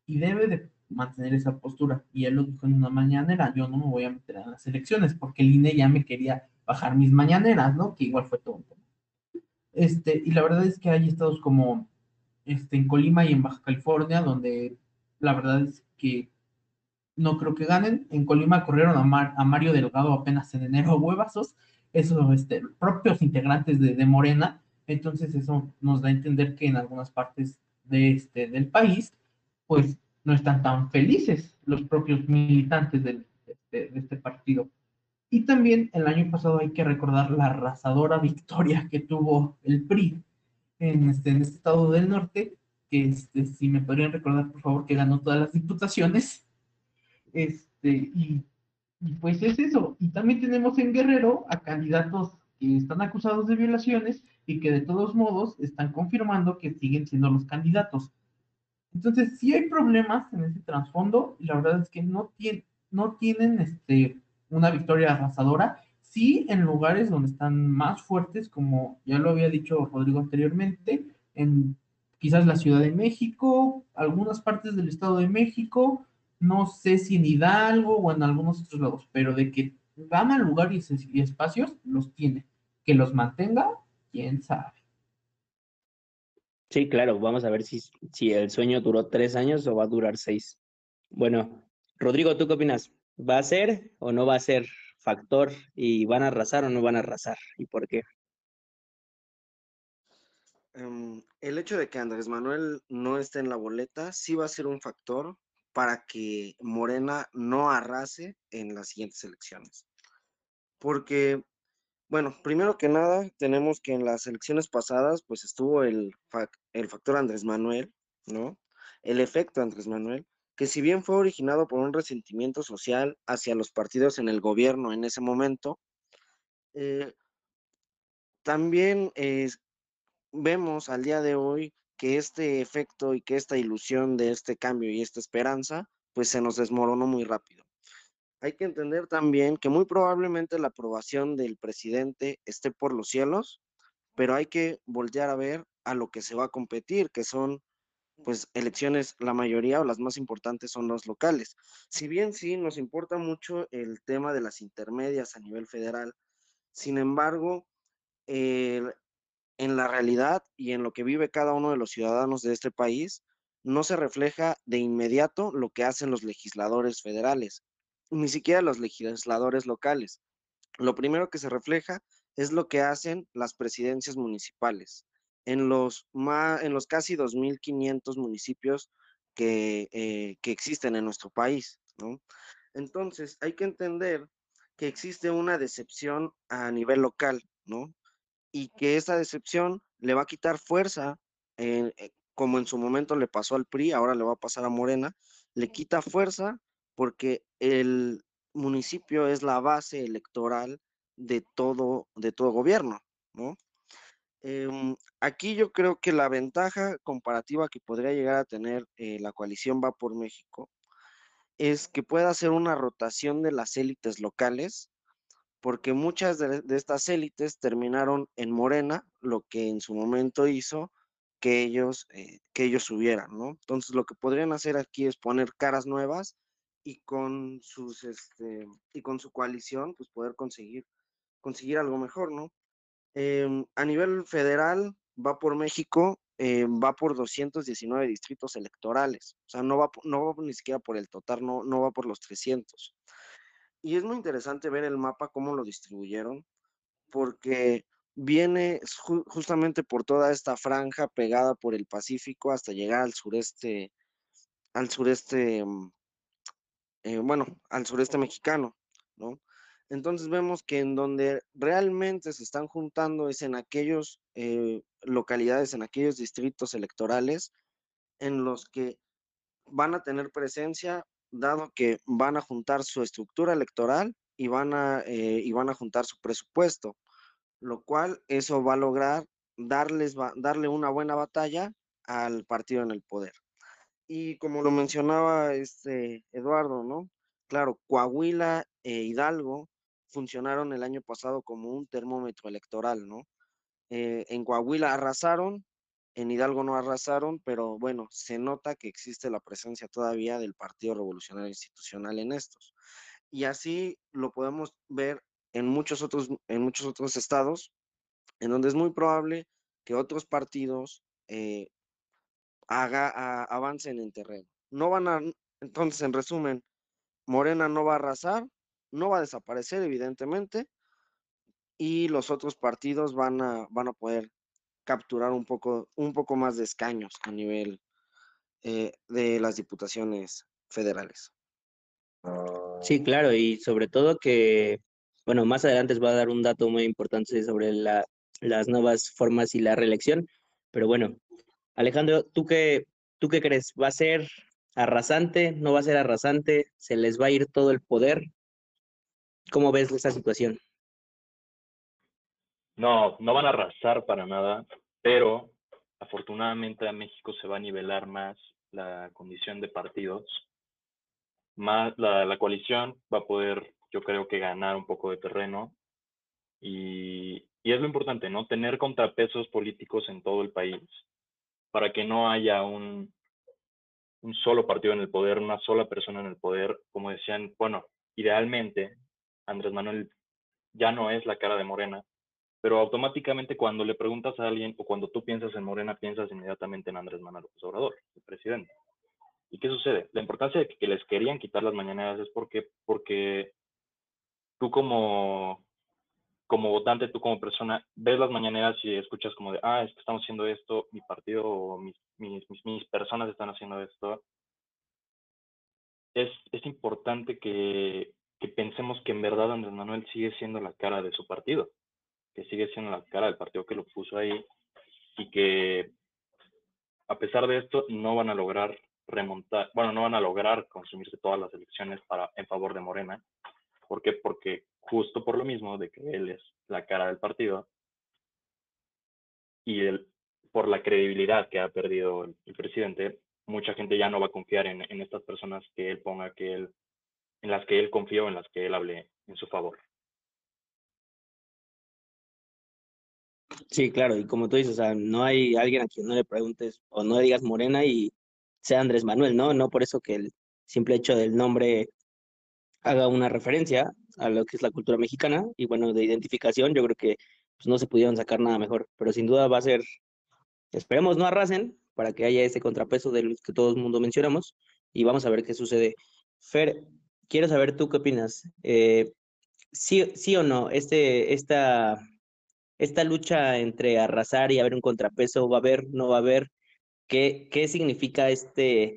y debe de mantener esa postura. Y él lo dijo en una mañanera, yo no me voy a meter en las elecciones, porque el INE ya me quería bajar mis mañaneras, ¿no? Que igual fue tema. Este, y la verdad es que hay estados como este, en Colima y en Baja California, donde la verdad es que no creo que ganen. En Colima corrieron a, a Mario Delgado apenas en enero a huevazos, esos este, propios integrantes de, de, Morena. Entonces eso nos da a entender que en algunas partes de este, del país, pues no están tan felices los propios militantes de, de, de este partido. Y también el año pasado hay que recordar la arrasadora victoria que tuvo el PRI en este, en este estado del norte, que este, si me podrían recordar, por favor, que ganó todas las diputaciones. Este, y, y pues es eso. Y también tenemos en Guerrero a candidatos que están acusados de violaciones y que de todos modos están confirmando que siguen siendo los candidatos. Entonces, sí hay problemas en ese trasfondo y la verdad es que no, tiene, no tienen este, una victoria arrasadora, sí en lugares donde están más fuertes, como ya lo había dicho Rodrigo anteriormente, en quizás la Ciudad de México, algunas partes del Estado de México, no sé si en Hidalgo o en algunos otros lados, pero de que gana lugares y espacios, los tiene. Que los mantenga, quién sabe. Sí, claro, vamos a ver si, si el sueño duró tres años o va a durar seis. Bueno, Rodrigo, ¿tú qué opinas? ¿Va a ser o no va a ser factor y van a arrasar o no van a arrasar y por qué? Um, el hecho de que Andrés Manuel no esté en la boleta sí va a ser un factor para que Morena no arrase en las siguientes elecciones. Porque, bueno, primero que nada, tenemos que en las elecciones pasadas, pues estuvo el, el factor Andrés Manuel, ¿no? El efecto Andrés Manuel, que si bien fue originado por un resentimiento social hacia los partidos en el gobierno en ese momento, eh, también vemos al día de hoy que este efecto y que esta ilusión de este cambio y esta esperanza, pues se nos desmoronó muy rápido. Hay que entender también que muy probablemente la aprobación del presidente esté por los cielos, pero hay que voltear a ver a lo que se va a competir, que son pues elecciones, la mayoría o las más importantes son los locales. Si bien sí nos importa mucho el tema de las intermedias a nivel federal, sin embargo, en la realidad y en lo que vive cada uno de los ciudadanos de este país, no se refleja de inmediato lo que hacen los legisladores federales, ni siquiera los legisladores locales. Lo primero que se refleja es lo que hacen las presidencias municipales en los, más, en los casi 2.500 municipios que, eh, que, existen en nuestro país, ¿no? Entonces, hay que entender que existe una decepción a nivel local, ¿no? Y que esa decepción le va a quitar fuerza, eh, como en su momento le pasó al PRI, ahora le va a pasar a Morena, le quita fuerza porque el municipio es la base electoral de todo, de todo gobierno, ¿no? Eh, aquí yo creo que la ventaja comparativa que podría llegar a tener eh, la coalición Va por México es que pueda hacer una rotación de las élites locales, porque muchas de, de, estas élites terminaron en Morena, lo que en su momento hizo que ellos, eh, que ellos subieran, ¿no? Entonces lo que podrían hacer aquí es poner caras nuevas y con sus, este, y con su coalición, pues poder conseguir, conseguir algo mejor, ¿no? Eh, a nivel federal, va por México, eh, va por 219 distritos electorales. O sea, no va, no va ni siquiera por el total, no, no va por los 300. Y es muy interesante ver el mapa, cómo lo distribuyeron, porque viene ju justamente por toda esta franja pegada por el Pacífico hasta llegar al sureste, al sureste, eh, bueno, al sureste mexicano, ¿no? Entonces vemos que en donde realmente se están juntando es en aquellos eh, localidades, en aquellos distritos electorales en los que van a tener presencia, dado que van a juntar su estructura electoral y van a, eh, y van a juntar su presupuesto, lo cual eso va a lograr darles, darle una buena batalla al partido en el poder. Y como lo mencionaba este Eduardo, ¿no? Claro, Coahuila e Hidalgo funcionaron el año pasado como un termómetro electoral, ¿no? Eh, en Coahuila arrasaron, en Hidalgo no arrasaron, pero bueno, se nota que existe la presencia todavía del Partido Revolucionario Institucional en estos. Y así lo podemos ver en muchos otros, en muchos otros estados, en donde es muy probable que otros partidos eh, haga, avancen en terreno. No van a, entonces, en resumen, Morena no va a arrasar, no va a desaparecer, evidentemente, y los otros partidos van a, van a poder capturar un poco, un poco más de escaños a nivel eh, de las diputaciones federales. Sí, claro, y sobre todo que, bueno, más adelante les voy a dar un dato muy importante sobre la, las nuevas formas y la reelección, pero bueno, Alejandro, ¿tú qué, ¿tú qué crees? ¿Va a ser arrasante? ¿No va a ser arrasante? ¿Se les va a ir todo el poder? ¿Cómo ves esa situación? No, no van a arrasar para nada, pero afortunadamente a México se va a nivelar más la condición de partidos. Más la, coalición va a poder, yo creo que ganar un poco de terreno. Y, y es lo importante, ¿no? Tener contrapesos políticos en todo el país para que no haya un, un solo partido en el poder, una sola persona en el poder, como decían, bueno, idealmente Andrés Manuel ya no es la cara de Morena, pero automáticamente cuando le preguntas a alguien o cuando tú piensas en Morena, piensas inmediatamente en Andrés Manuel López Obrador, el presidente. ¿Y qué sucede? La importancia de que les querían quitar las mañaneras es porque, porque tú como, como votante, tú como persona, ves las mañaneras y escuchas como de, ah, es que estamos haciendo esto, mi partido o mis, mis, mis, personas están haciendo esto. Es, es importante que, que pensemos que en verdad Andrés Manuel sigue siendo la cara de su partido, que sigue siendo la cara del partido que lo puso ahí y que a pesar de esto no van a lograr remontar, bueno, no van a lograr consumirse todas las elecciones para, en favor de Morena. ¿Por qué? Porque justo por lo mismo de que él es la cara del partido y el, por la credibilidad que ha perdido el, presidente, mucha gente ya no va a confiar en, en, estas personas que él ponga, que él, en las que él confió, en las que él hable en su favor. Sí, claro, y como tú dices, o sea, no hay alguien a quien no le preguntes o no le digas Morena y sea Andrés Manuel, ¿no? No por eso que el simple hecho del nombre haga una referencia a lo que es la cultura mexicana y bueno, de identificación, yo creo que pues, no se pudieron sacar nada mejor, pero sin duda va a ser, esperemos no arrasen para que haya ese contrapeso de los que todo el mundo mencionamos y vamos a ver qué sucede. Fer, quiero saber tú qué opinas. Eh, sí, sí o no, este, esta, esta lucha entre arrasar y haber un contrapeso, ¿va a haber, no va a haber? ¿Qué, qué significa este,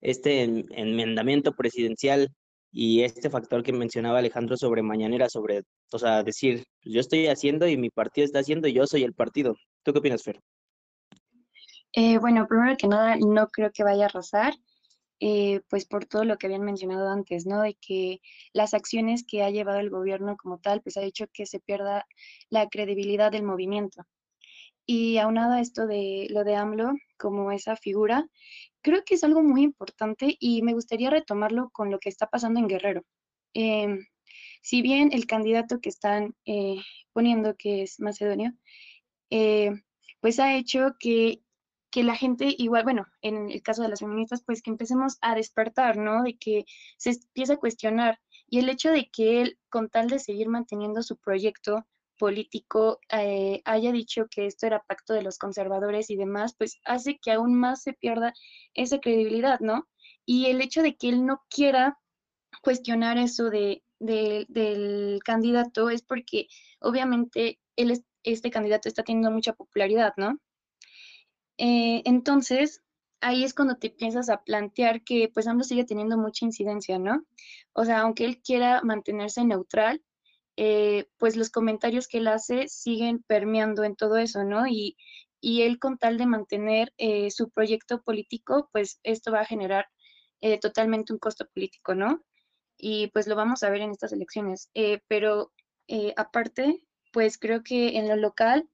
este enmendamiento presidencial y este factor que mencionaba Alejandro sobre mañanera, sobre, o sea, decir, pues, yo estoy haciendo y mi partido está haciendo y yo soy el partido. ¿Tú qué opinas, Fer? Eh, bueno, primero que nada, no creo que vaya a arrasar, eh, pues por todo lo que habían mencionado antes, ¿no? De que las acciones que ha llevado el gobierno como tal, pues ha hecho que se pierda la credibilidad del movimiento. Y aunado a esto de lo de AMLO como esa figura, creo que es algo muy importante y me gustaría retomarlo con lo que está pasando en Guerrero. Em, si bien el candidato que están eh, poniendo, que es Macedonio, eh, pues ha hecho que, que, la gente, igual, bueno, en el caso de las feministas, pues que empecemos a despertar, ¿no? De que se empiece a cuestionar. Y el hecho de que él, con tal de seguir manteniendo su proyecto, político eh, haya dicho que esto era pacto de los conservadores y demás, pues hace que aún más se pierda esa credibilidad, ¿no? Y el hecho de que él no quiera cuestionar eso de, del candidato es porque obviamente él este candidato está teniendo mucha popularidad, ¿no? Eh, entonces, ahí es cuando te piensas a plantear que pues ambos sigue teniendo mucha incidencia, ¿no? O sea, aunque él quiera mantenerse neutral, eh, pues los comentarios que él hace siguen permeando en todo eso, ¿no? Y, y él con tal de mantener eh, su proyecto político, pues esto va a generar eh, totalmente un costo político, ¿no? Y pues lo vamos a ver en estas elecciones. pero aparte, pues creo que en lo local,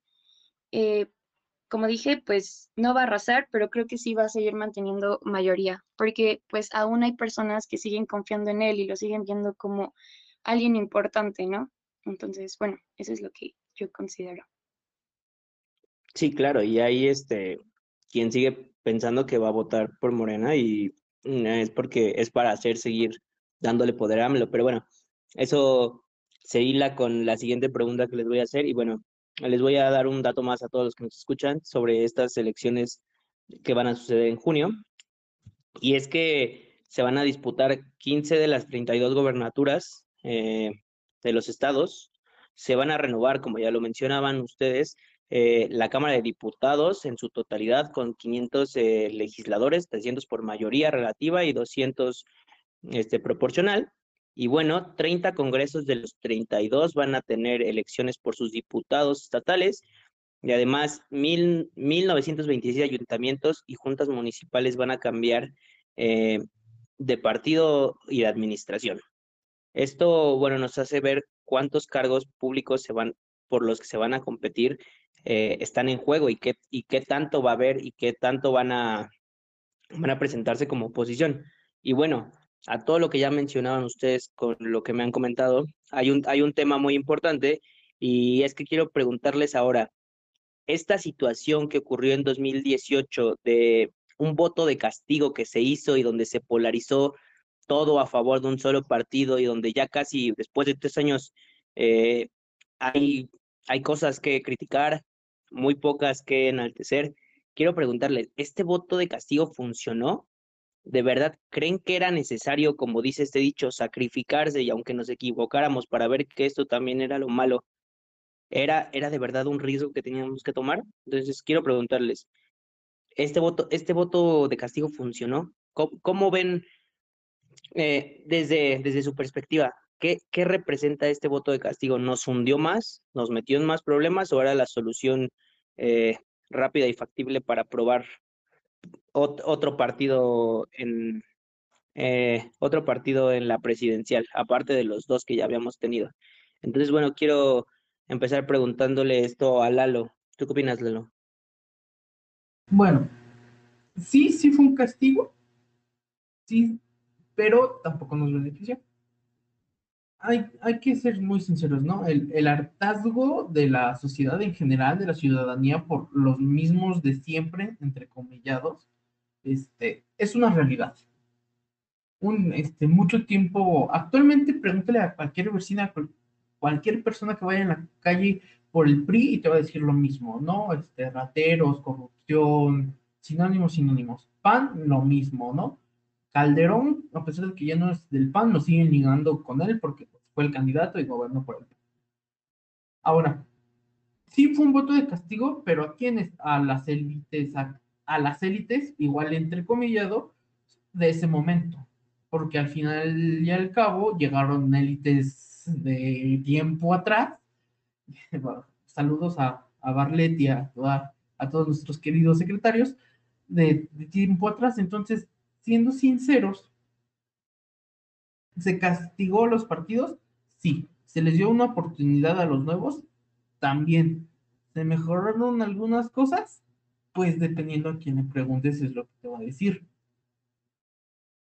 como dije, pues no va a arrasar, pero creo que sí va a seguir manteniendo mayoría, porque pues aún hay personas que siguen confiando en él y lo siguen viendo como alguien importante, ¿no? Entonces, bueno, eso es lo que yo considero. Sí, claro, y ahí este, quien sigue pensando que va a votar por Morena y mm, es porque es para hacer seguir dándole poder a AMLO, pero bueno, eso se hila con la siguiente pregunta que les voy a hacer y bueno, les voy a dar un dato más a todos los que nos escuchan sobre estas elecciones que van a suceder en junio. Y es que se van a disputar 15 de las 32 gobernaturas eh, de los estados. Se van a renovar, como ya lo mencionaban ustedes, eh, la Cámara de Diputados en su totalidad con 500 eh, legisladores, 300 por mayoría relativa y 200 este, proporcional. Y bueno, 30 congresos de los 32 van a tener elecciones por sus diputados estatales y además mil, 1926 ayuntamientos y juntas municipales van a cambiar eh, de partido y de administración. Esto, bueno, nos hace ver cuántos cargos públicos se van, por los que se van a competir eh, están en juego y qué, y qué tanto va a haber y qué tanto van a, van a presentarse como oposición. Y bueno, a todo lo que ya mencionaban ustedes con lo que me han comentado, hay un, hay un tema muy importante y es que quiero preguntarles ahora, esta situación que ocurrió en 2018 de un voto de castigo que se hizo y donde se polarizó todo a favor de un solo partido y donde ya casi después de tres años eh, hay, hay cosas que criticar, muy pocas que enaltecer. Quiero preguntarles, ¿este voto de castigo funcionó? ¿De verdad creen que era necesario, como dice este dicho, sacrificarse y aunque nos equivocáramos para ver que esto también era lo malo, era, era de verdad un riesgo que teníamos que tomar? Entonces quiero preguntarles, ¿este voto, este voto de castigo funcionó? ¿Cómo, ven eh, desde, desde su perspectiva? ¿Qué, ¿Qué representa este voto de castigo? ¿Nos hundió más? ¿Nos metió en más problemas o era la solución eh, rápida y factible para probar otro partido en eh, otro partido en la presidencial, aparte de los dos que ya habíamos tenido. Entonces, bueno, quiero empezar preguntándole esto a Lalo. ¿Tú qué opinas, Lalo? Bueno, sí, sí fue un castigo, sí, pero tampoco nos benefició hay, que ser muy sinceros, ¿no? El, hartazgo de la sociedad en general, de la ciudadanía por los mismos de siempre, entre comillados, este, es una realidad. Un, este, mucho tiempo, actualmente pregúntale a cualquier vecina, cualquier persona que vaya en la calle por el PRI y te va a decir lo mismo, ¿no? Este, rateros, corrupción, sinónimos, sinónimos. PAN, lo mismo, ¿no? Calderón, a pesar de que ya no es del PAN, lo siguen ligando con él porque fue el candidato y gobernó por él. Ahora, sí fue un voto de castigo, pero a quienes, a las élites, a, las élites, igual entrecomillado, de ese momento, porque al final y al cabo llegaron élites de tiempo atrás. Saludos a, a Barlet y a, a, todos nuestros queridos secretarios de, de tiempo atrás. Entonces, siendo sinceros, ¿se castigó los partidos? Sí. ¿Se les dio una oportunidad a los nuevos? También. ¿Se mejoraron algunas cosas? Pues dependiendo a quién le preguntes es lo que te va a decir.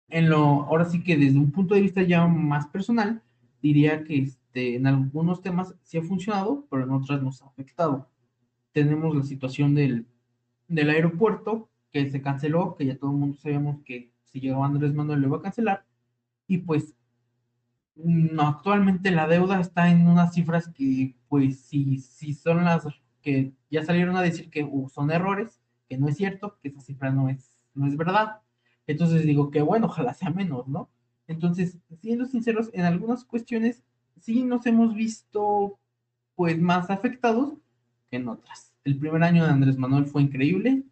En lo, ahora sí que desde un punto de vista ya más personal, diría que este, en algunos temas sí ha funcionado, pero en otras nos ha afectado. Tenemos la situación del, del aeropuerto, que se canceló, que ya todo el mundo sabíamos que si llegaba Andrés Manuel lo iba a cancelar, y pues no, actualmente la deuda está en unas cifras que, pues, si, si son las que ya salieron a decir que uh, son errores, que no es cierto, que esa cifra no es, no es verdad. Entonces digo que bueno, ojalá sea menos, ¿no? Entonces, siendo sinceros, en algunas cuestiones sí nos hemos visto pues más afectados que en otras. El primer año de Andrés Manuel fue increíble,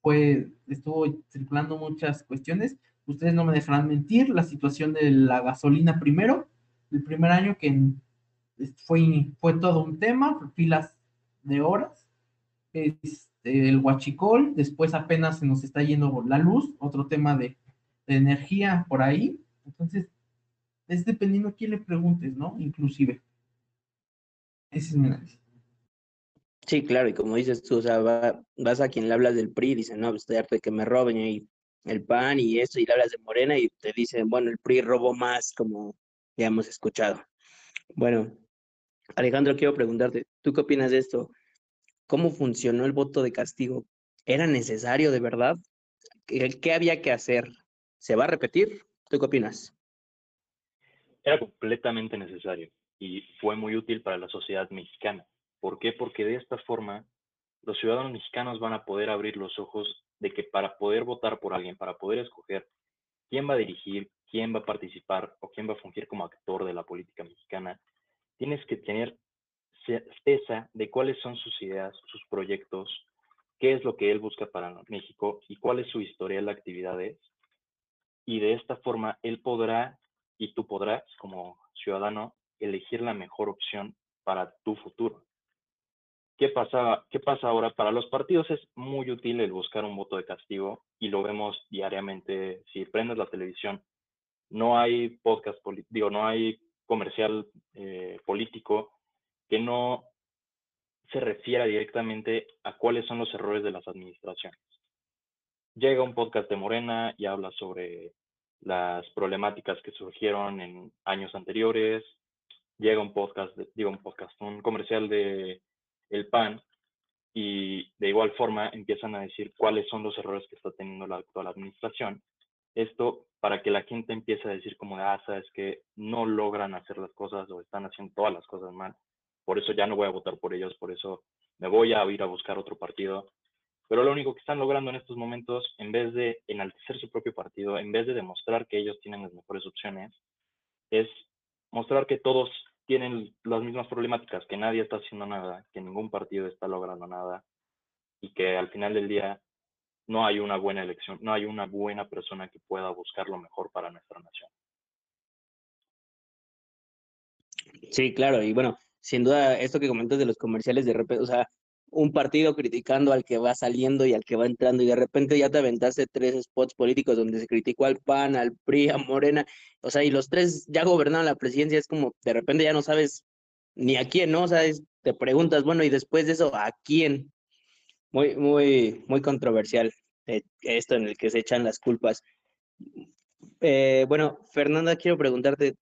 fue, estuvo circulando muchas cuestiones, ustedes no me dejarán mentir, la situación de la gasolina primero, el primer año que fue, fue todo un tema, filas de horas, este, el huachicol, después apenas se nos está yendo la luz, otro tema de, energía por ahí, entonces es dependiendo a quién le preguntes, ¿no? Inclusive. Ese es mi análisis. Sí, claro, y como dices tú, o sea, vas a quien le hablas del PRI, dicen, no, pues estoy harto de que me roben y el PAN y eso, y le hablas de Morena y te dicen, bueno, el PRI robó más, como ya hemos escuchado. Bueno, Alejandro, quiero preguntarte, ¿tú qué opinas de esto? ¿Cómo funcionó el voto de castigo? ¿Era necesario de verdad? ¿Qué, había que hacer? ¿Se va a repetir? ¿Tú qué opinas? Era completamente necesario y fue muy útil para la sociedad mexicana. ¿Por qué? Porque de esta forma los ciudadanos mexicanos van a poder abrir los ojos de que para poder votar por alguien, para poder escoger quién va a dirigir, quién va a participar o quién va a fungir como actor de la política mexicana, tienes que tener certeza de cuáles son sus ideas, sus proyectos, qué es lo que él busca para México y cuál es su historial de actividades. Y de esta forma él podrá y tú podrás como ciudadano elegir la mejor opción para tu futuro. ¿Qué pasa, ¿Qué pasa ahora? Para los partidos es muy útil el buscar un voto de castigo y lo vemos diariamente. Si prendes la televisión, no hay podcast, digo, no hay comercial eh, político que no se refiera directamente a cuáles son los errores de las administraciones. Llega un podcast de Morena y habla sobre las problemáticas que surgieron en años anteriores. Llega un podcast, digo un podcast, un comercial de el PAN y de igual forma empiezan a decir cuáles son los errores que está teniendo la actual administración. Esto para que la gente empiece a decir como de, ah, sabes que no logran hacer las cosas o están haciendo todas las cosas mal. Por eso ya no voy a votar por ellos, por eso me voy a ir a buscar otro partido. Pero lo único que están logrando en estos momentos, en vez de enaltecer su propio partido, en vez de demostrar que ellos tienen las mejores opciones, es mostrar que todos tienen las mismas problemáticas, que nadie está haciendo nada, que ningún partido está logrando nada y que al final del día no hay una buena elección, no hay una buena persona que pueda buscar lo mejor para nuestra nación. Sí, claro, y bueno, sin duda, esto que comentas de los comerciales de repente, o sea, un partido criticando al que va saliendo y al que va entrando, y de repente ya te aventaste tres spots políticos donde se criticó al PAN, al PRI, a Morena, o sea, y los tres ya gobernaron la presidencia, es como de repente ya no sabes ni a quién, ¿no? O sea, te preguntas, bueno, y después de eso, ¿a quién? Muy, muy, muy controversial eh, esto en el que se echan las culpas. Eh, bueno, Fernanda, quiero preguntarte,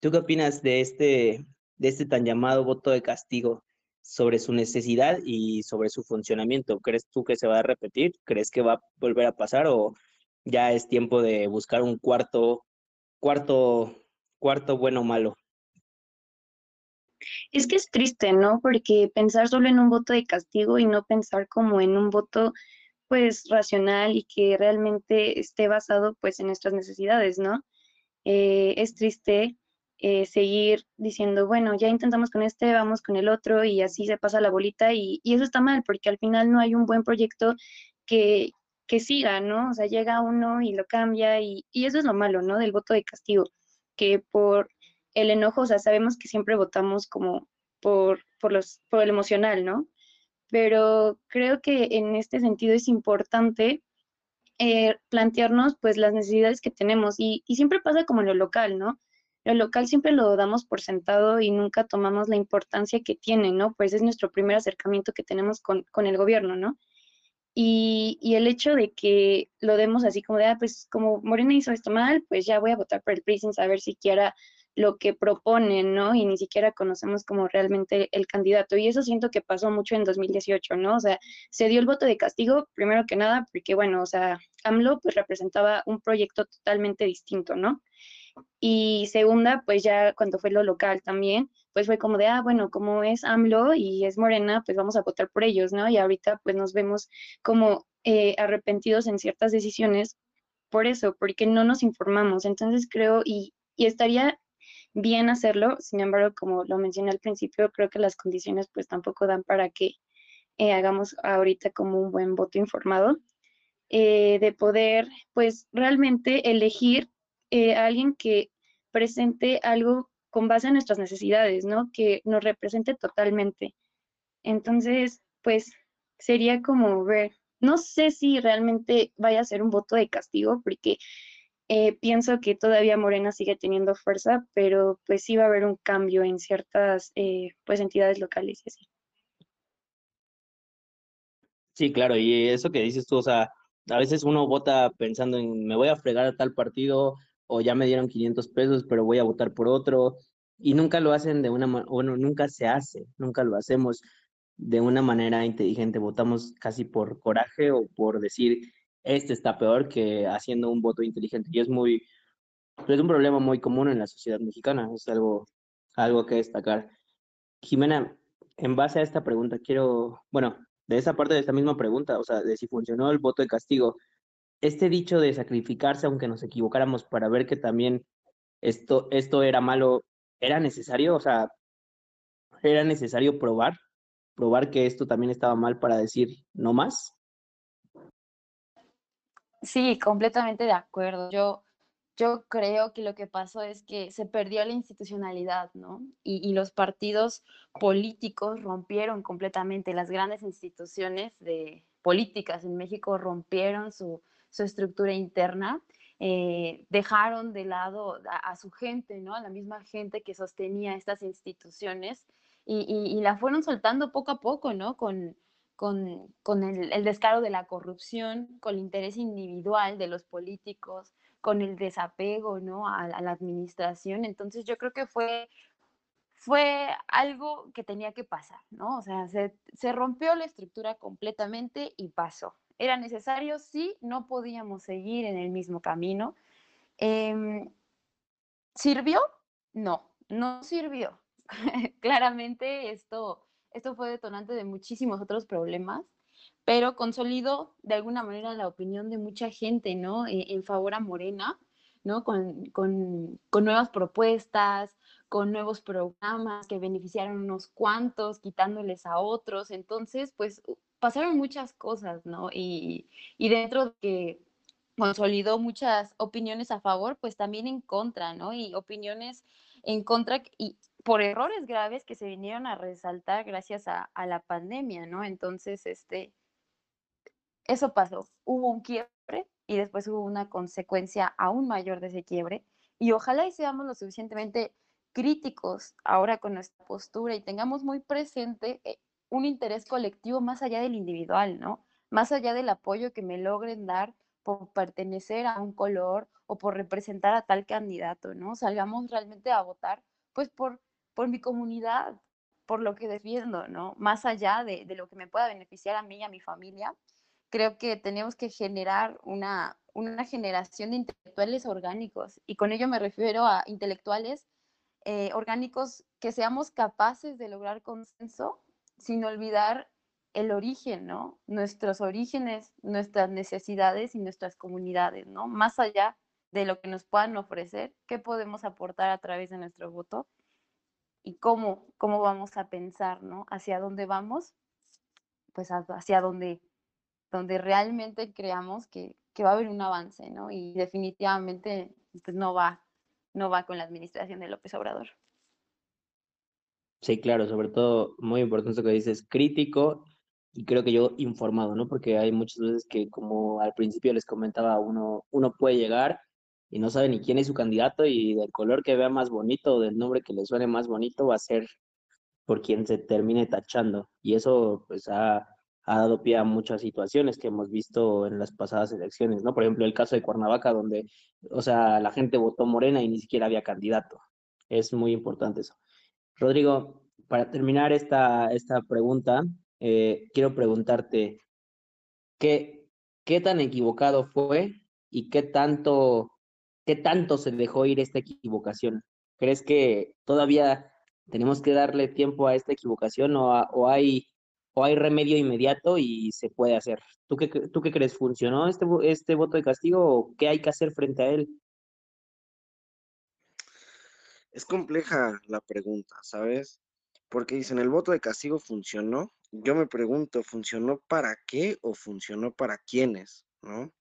¿tú qué opinas de este, de este tan llamado voto de castigo? Sobre su necesidad y sobre su funcionamiento. ¿Crees tú que se va a repetir? ¿Crees que va a volver a pasar o ya es tiempo de buscar un cuarto, cuarto, cuarto bueno o malo? Es que es triste, ¿no? Porque pensar solo en un voto de castigo y no pensar como en un voto pues racional y que realmente esté basado pues en nuestras necesidades, ¿no? Eh, es triste eh, seguir diciendo, bueno, ya intentamos con este, vamos con el otro y así se pasa la bolita y, eso está mal porque al final no hay un buen proyecto que, que siga, ¿no? O sea, llega uno y lo cambia y, y eso es lo malo, ¿no? Del voto de castigo, que por el enojo, o sea, sabemos que siempre votamos como por, por, los, por el emocional, ¿no? Pero creo que en este sentido es importante eh, plantearnos pues las necesidades que tenemos y, y siempre pasa como en lo local, ¿no? Lo local siempre lo damos por sentado y nunca tomamos la importancia que tiene, ¿no? Pues es nuestro primer acercamiento que tenemos con, el gobierno, ¿no? Y, el hecho de que lo demos así como de, ah, pues como Morena hizo esto mal, pues ya voy a votar por el PRI sin saber siquiera lo que proponen, ¿no? Y ni siquiera conocemos como realmente el candidato. Y eso siento que pasó mucho en 2018, ¿no? O sea, se dio el voto de castigo, primero que nada, porque, bueno, o sea, AMLO pues representaba un proyecto totalmente distinto, ¿no? Y segunda, pues ya cuando fue lo local también, pues fue como de, ah, bueno, como es AMLO y es Morena, pues vamos a votar por ellos, ¿no? Y ahorita pues nos vemos como eh, arrepentidos en ciertas decisiones por eso, porque no nos informamos. Entonces creo, y, y estaría bien hacerlo, sin embargo, como lo mencioné al principio, creo que las condiciones pues tampoco dan para que eh, hagamos ahorita como un buen voto informado, eh, de poder pues realmente elegir eh, alguien que presente algo con base en nuestras necesidades, ¿no? Que nos represente totalmente. Entonces, pues sería como ver, no sé si realmente vaya a ser un voto de castigo, porque eh, pienso que todavía Morena sigue teniendo fuerza, pero pues sí va a haber un cambio en ciertas eh, pues entidades locales y así. Sí, claro, y eso que dices tú, o sea, a veces uno vota pensando en me voy a fregar a tal partido o ya me dieron 500 pesos, pero voy a votar por otro, y nunca lo hacen de una manera, bueno, nunca se hace, nunca lo hacemos de una manera inteligente, votamos casi por coraje o por decir, este está peor que haciendo un voto inteligente, y es muy, es un problema muy común en la sociedad mexicana, es algo, algo que destacar. Jimena, en base a esta pregunta, quiero, bueno, de esa parte de esta misma pregunta, o sea, de si funcionó el voto de castigo, este dicho de sacrificarse aunque nos equivocáramos para ver que también esto, esto era malo, ¿era necesario? O sea, ¿era necesario probar? ¿Probar que esto también estaba mal para decir no más? Sí, completamente de acuerdo. Yo, yo creo que lo que pasó es que se perdió la institucionalidad, ¿no? Y, y los partidos políticos rompieron completamente, las grandes instituciones de políticas en México rompieron su, su estructura interna, eh, dejaron de lado a, su gente, ¿no? A la misma gente que sostenía estas instituciones y, y, la fueron soltando poco a poco, ¿no? Con, con, con el, el, descaro de la corrupción, con el interés individual de los políticos, con el desapego, ¿no? A, a la administración. Entonces yo creo que fue fue algo que tenía que pasar, ¿no? O sea, se, se rompió la estructura completamente y pasó. ¿Era necesario? Sí, no podíamos seguir en el mismo camino. Eh, ¿Sirvió? No, no sirvió. Claramente esto, esto fue detonante de muchísimos otros problemas, pero consolidó de alguna manera la opinión de mucha gente, ¿no? En, en favor a Morena, ¿no? Con, con, con, nuevas propuestas, con nuevos programas que beneficiaron unos cuantos, quitándoles a otros. Entonces, pues pasaron muchas cosas, ¿no? Y, y dentro de que consolidó muchas opiniones a favor, pues también en contra, ¿no? Y opiniones en contra y por errores graves que se vinieron a resaltar gracias a, a la pandemia, ¿no? Entonces, este, eso pasó. Hubo un quiebre y después hubo una consecuencia aún mayor de ese quiebre. Y ojalá y seamos lo suficientemente críticos ahora con nuestra postura y tengamos muy presente eh, un interés colectivo más allá del individual, ¿no? Más allá del apoyo que me logren dar por pertenecer a un color o por representar a tal candidato, ¿no? Salgamos realmente a votar, pues por, por mi comunidad, por lo que defiendo, ¿no? Más allá de, de lo que me pueda beneficiar a mí y a mi familia, creo que tenemos que generar una, una generación de intelectuales orgánicos. Y con ello me refiero a intelectuales eh, orgánicos que seamos capaces de lograr consenso sin olvidar el origen, ¿no? Nuestros orígenes, nuestras necesidades y nuestras comunidades, ¿no? Más allá de lo que nos puedan ofrecer, qué podemos aportar a través de nuestro voto y cómo, cómo vamos a pensar, ¿no? Hacia dónde vamos, pues hacia dónde, donde realmente creamos que, que va a haber un avance, ¿no? Y definitivamente pues no va, no va con la administración de López Obrador. Sí, claro, sobre todo muy importante lo que dices, crítico y creo que yo informado, ¿no? Porque hay muchas veces que, como al principio les comentaba, uno, uno puede llegar y no sabe ni quién es su candidato y del color que vea más bonito o del nombre que le suene más bonito va a ser por quien se termine tachando. Y eso pues ha, ha dado pie a muchas situaciones que hemos visto en las pasadas elecciones, ¿no? Por ejemplo, el caso de Cuernavaca, donde, o sea, la gente votó Morena y ni siquiera había candidato. Es muy importante eso. Rodrigo, para terminar esta, esta pregunta, eh, quiero preguntarte, ¿qué, ¿qué tan equivocado fue y qué tanto, qué tanto se dejó ir esta equivocación? ¿Crees que todavía tenemos que darle tiempo a esta equivocación o, o, hay, o hay remedio inmediato y se puede hacer? ¿Tú qué, tú qué crees? ¿Funcionó este, este voto de castigo o qué hay que hacer frente a él? Es compleja la pregunta, ¿sabes? Porque dicen, el voto de castigo funcionó. Yo me pregunto, ¿funcionó para qué o funcionó para quiénes? ¿No?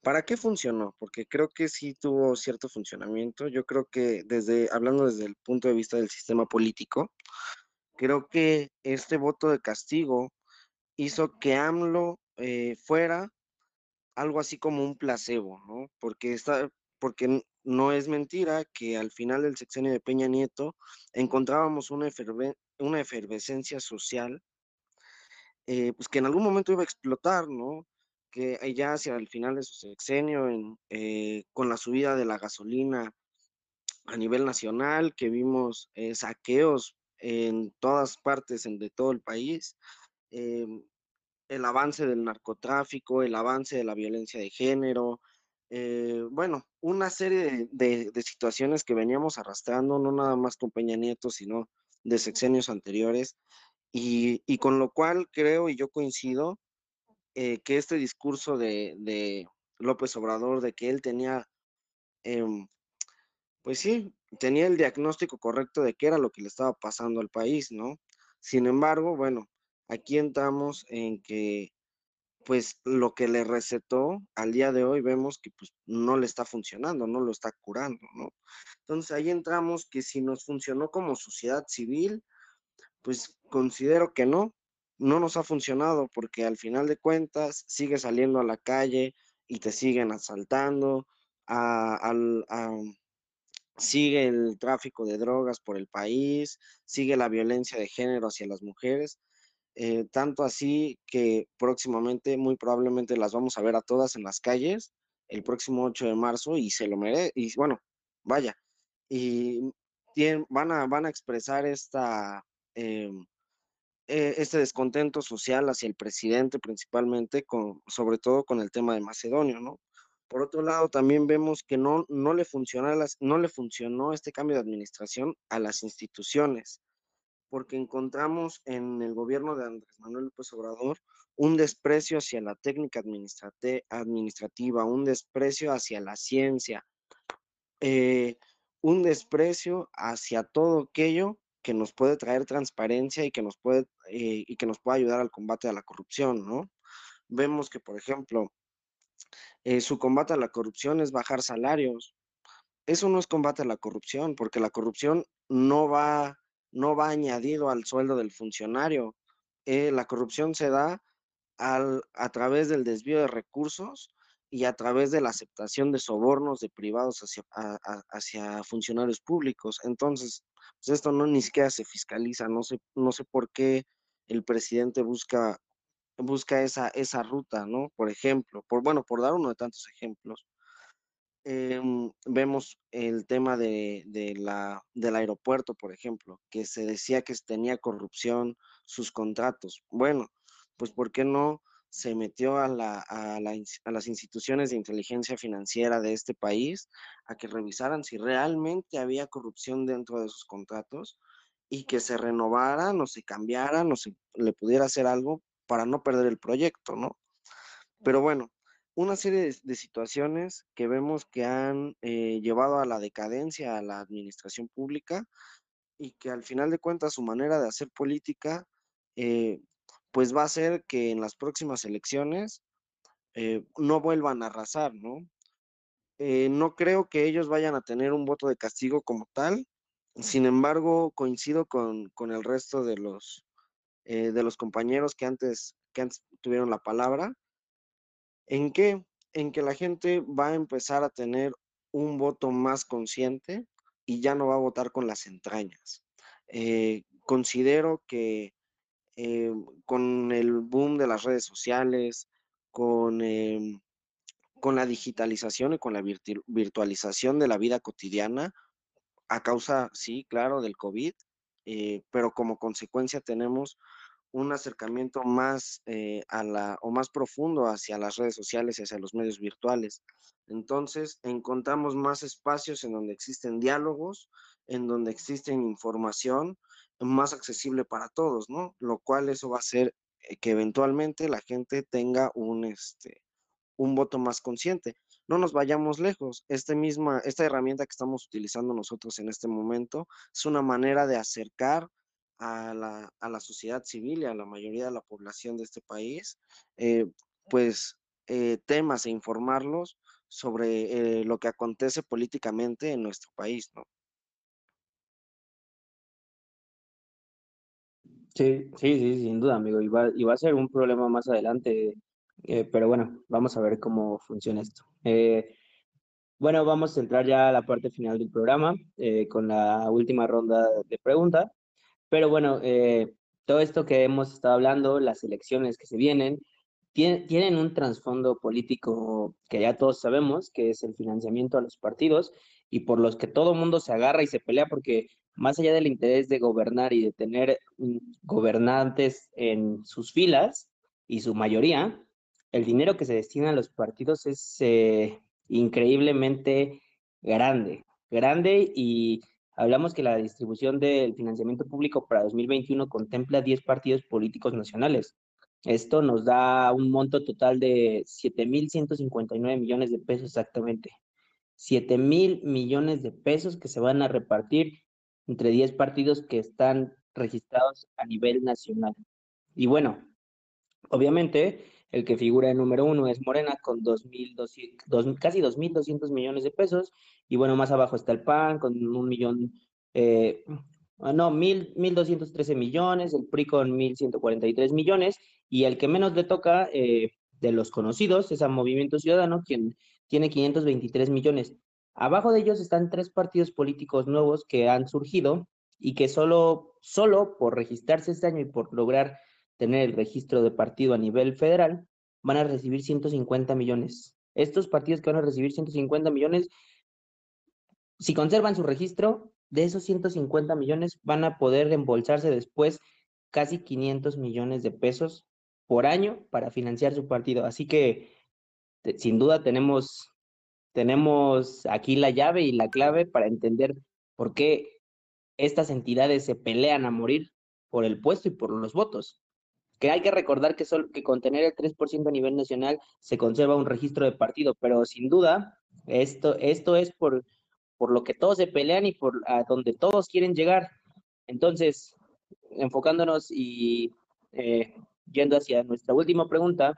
¿Para qué funcionó? Porque creo que sí tuvo cierto funcionamiento. Yo creo que desde, hablando desde el punto de vista del sistema político, creo que este voto de castigo hizo que AMLO eh, fuera algo así como un placebo, ¿no? Porque, está, porque no es mentira que al final del sexenio de Peña Nieto encontrábamos una, eferve una efervescencia social eh, pues que en algún momento iba a explotar, ¿no? Que ya hacia el final de su sexenio, en, eh, con la subida de la gasolina a nivel nacional, que vimos eh, saqueos en todas partes de todo el país, em, el avance del narcotráfico, el avance de la violencia de género, eh, bueno, una serie de, situaciones que veníamos arrastrando, no nada más con Peña Nieto, sino de sexenios anteriores, y, con lo cual creo y yo coincido eh, que este discurso de, López Obrador, de que él tenía, em, pues sí, tenía el diagnóstico correcto de qué era lo que le estaba pasando al país, ¿no? Sin embargo, bueno, aquí entramos en que pues lo que le recetó al día de hoy vemos que pues no le está funcionando, no lo está curando, ¿no? Entonces ahí entramos que si nos funcionó como sociedad civil, pues considero que no, no nos ha funcionado porque al final de cuentas sigue saliendo a la calle y te siguen asaltando, sigue el tráfico de drogas por el país, sigue la violencia de género hacia las mujeres eh, tanto así que próximamente, muy probablemente las vamos a ver a todas en las calles el próximo 8 de marzo y se lo merece, y bueno, vaya, y van, a, van a expresar esta, em, e, este descontento social hacia el presidente principalmente, con, sobre todo con el tema de Macedonio, ¿no? Por otro lado, también vemos que no, no, le las, no le funcionó este cambio de administración a las instituciones porque encontramos en el gobierno de Andrés Manuel López Obrador un desprecio hacia la técnica administrativa, un desprecio hacia la ciencia, eh, un desprecio hacia todo aquello que nos puede traer transparencia y que nos puede, eh, y que nos puede ayudar al combate a la corrupción, ¿no? Vemos que, por ejemplo, eh, su combate a la corrupción es bajar salarios. Eso no es combate a la corrupción, porque la corrupción no va no va añadido al sueldo del funcionario. Eh, la corrupción se da al, a través del desvío de recursos y a través de la aceptación de sobornos de privados hacia, hacia funcionarios públicos. Entonces, pues esto no ni siquiera se fiscaliza, no sé, no sé por qué el presidente busca, busca esa, esa ruta, ¿no? Por ejemplo, por, bueno, por dar uno de tantos ejemplos. Em, vemos el tema de, la, del aeropuerto, por ejemplo, que se decía que tenía corrupción sus contratos. Bueno, pues ¿por qué no se metió a, la, a, las instituciones de inteligencia financiera de este país a que revisaran si realmente había corrupción dentro de sus contratos y que se renovaran o se cambiaran o se le pudiera hacer algo para no perder el proyecto, ¿no? Pero bueno, una serie de, situaciones que vemos que han eh, llevado a la decadencia a la administración pública y que al final de cuentas su manera de hacer política eh, pues va a ser que en las próximas elecciones eh, no vuelvan a arrasar, ¿no? no creo que ellos vayan a tener un voto de castigo como tal, sin embargo coincido con, con el resto de los, de los compañeros que antes, que antes tuvieron la palabra ¿En qué? En que la gente va a empezar a tener un voto más consciente y ya no va a votar con las entrañas. Eh, considero que eh, con el boom de las redes sociales, con, em, con la digitalización y con la virtualización de la vida cotidiana, a causa, sí, claro, del COVID, eh, pero como consecuencia tenemos un acercamiento más eh, a la o más profundo hacia las redes sociales y hacia los medios virtuales. Entonces, encontramos más espacios en donde existen diálogos, en donde existen información más accesible para todos, ¿no? Lo cual eso va a hacer eh, que eventualmente la gente tenga un, este, un voto más consciente. No nos vayamos lejos. Este misma, esta herramienta que estamos utilizando nosotros en este momento es una manera de acercar a la, a la sociedad civil y a la mayoría de la población de este país, eh, pues eh, temas e informarlos sobre eh, lo que acontece políticamente en nuestro país, ¿no? Sí, sí, sí, sin duda, amigo. Y va, y va a ser un problema más adelante, pero bueno, vamos a ver cómo funciona esto. bueno, vamos a entrar ya a la parte final del programa con la última ronda de preguntas. Pero bueno, eh, todo esto que hemos estado hablando, las elecciones que se vienen, tienen, un trasfondo político que ya todos sabemos, que es el financiamiento a los partidos y por los que todo mundo se agarra y se pelea porque más allá del interés de gobernar y de tener mm, gobernantes en sus filas y su mayoría, el dinero que se destina a los partidos es eh, increíblemente grande, grande y hablamos que la distribución del financiamiento público para 2021 contempla 10 partidos políticos nacionales. Esto nos da un monto total de 7.159 millones de pesos exactamente. 7 mil millones de pesos que se van a repartir entre 10 partidos que están registrados a nivel nacional. Y bueno, obviamente el que figura en número uno es Morena con 2.200, casi 2.200 millones de pesos. Y bueno, más abajo está el PAN con un millón, eh, ah, no, 1.213 millones, el PRI con 1.143 millones. Y el que menos le toca eh, de los conocidos es a Movimiento Ciudadano, quien tiene 523 millones. Abajo de ellos están tres partidos políticos nuevos que han surgido y que solo, solo por registrarse este año y por lograr tener el registro de partido a nivel federal, van a recibir 150 millones. Estos partidos que van a recibir 150 millones, si conservan su registro, de esos 150 millones van a poder reembolsarse después casi 500 millones de pesos por año para financiar su partido. Así que sin duda tenemos, tenemos aquí la llave y la clave para entender por qué estas entidades se pelean a morir por el puesto y por los votos que hay que recordar que, solo, que con tener el 3% a nivel nacional se conserva un registro de partido, pero sin duda esto, esto es por, por lo que todos se pelean y por a donde todos quieren llegar. Entonces, enfocándonos y eh, yendo hacia nuestra última pregunta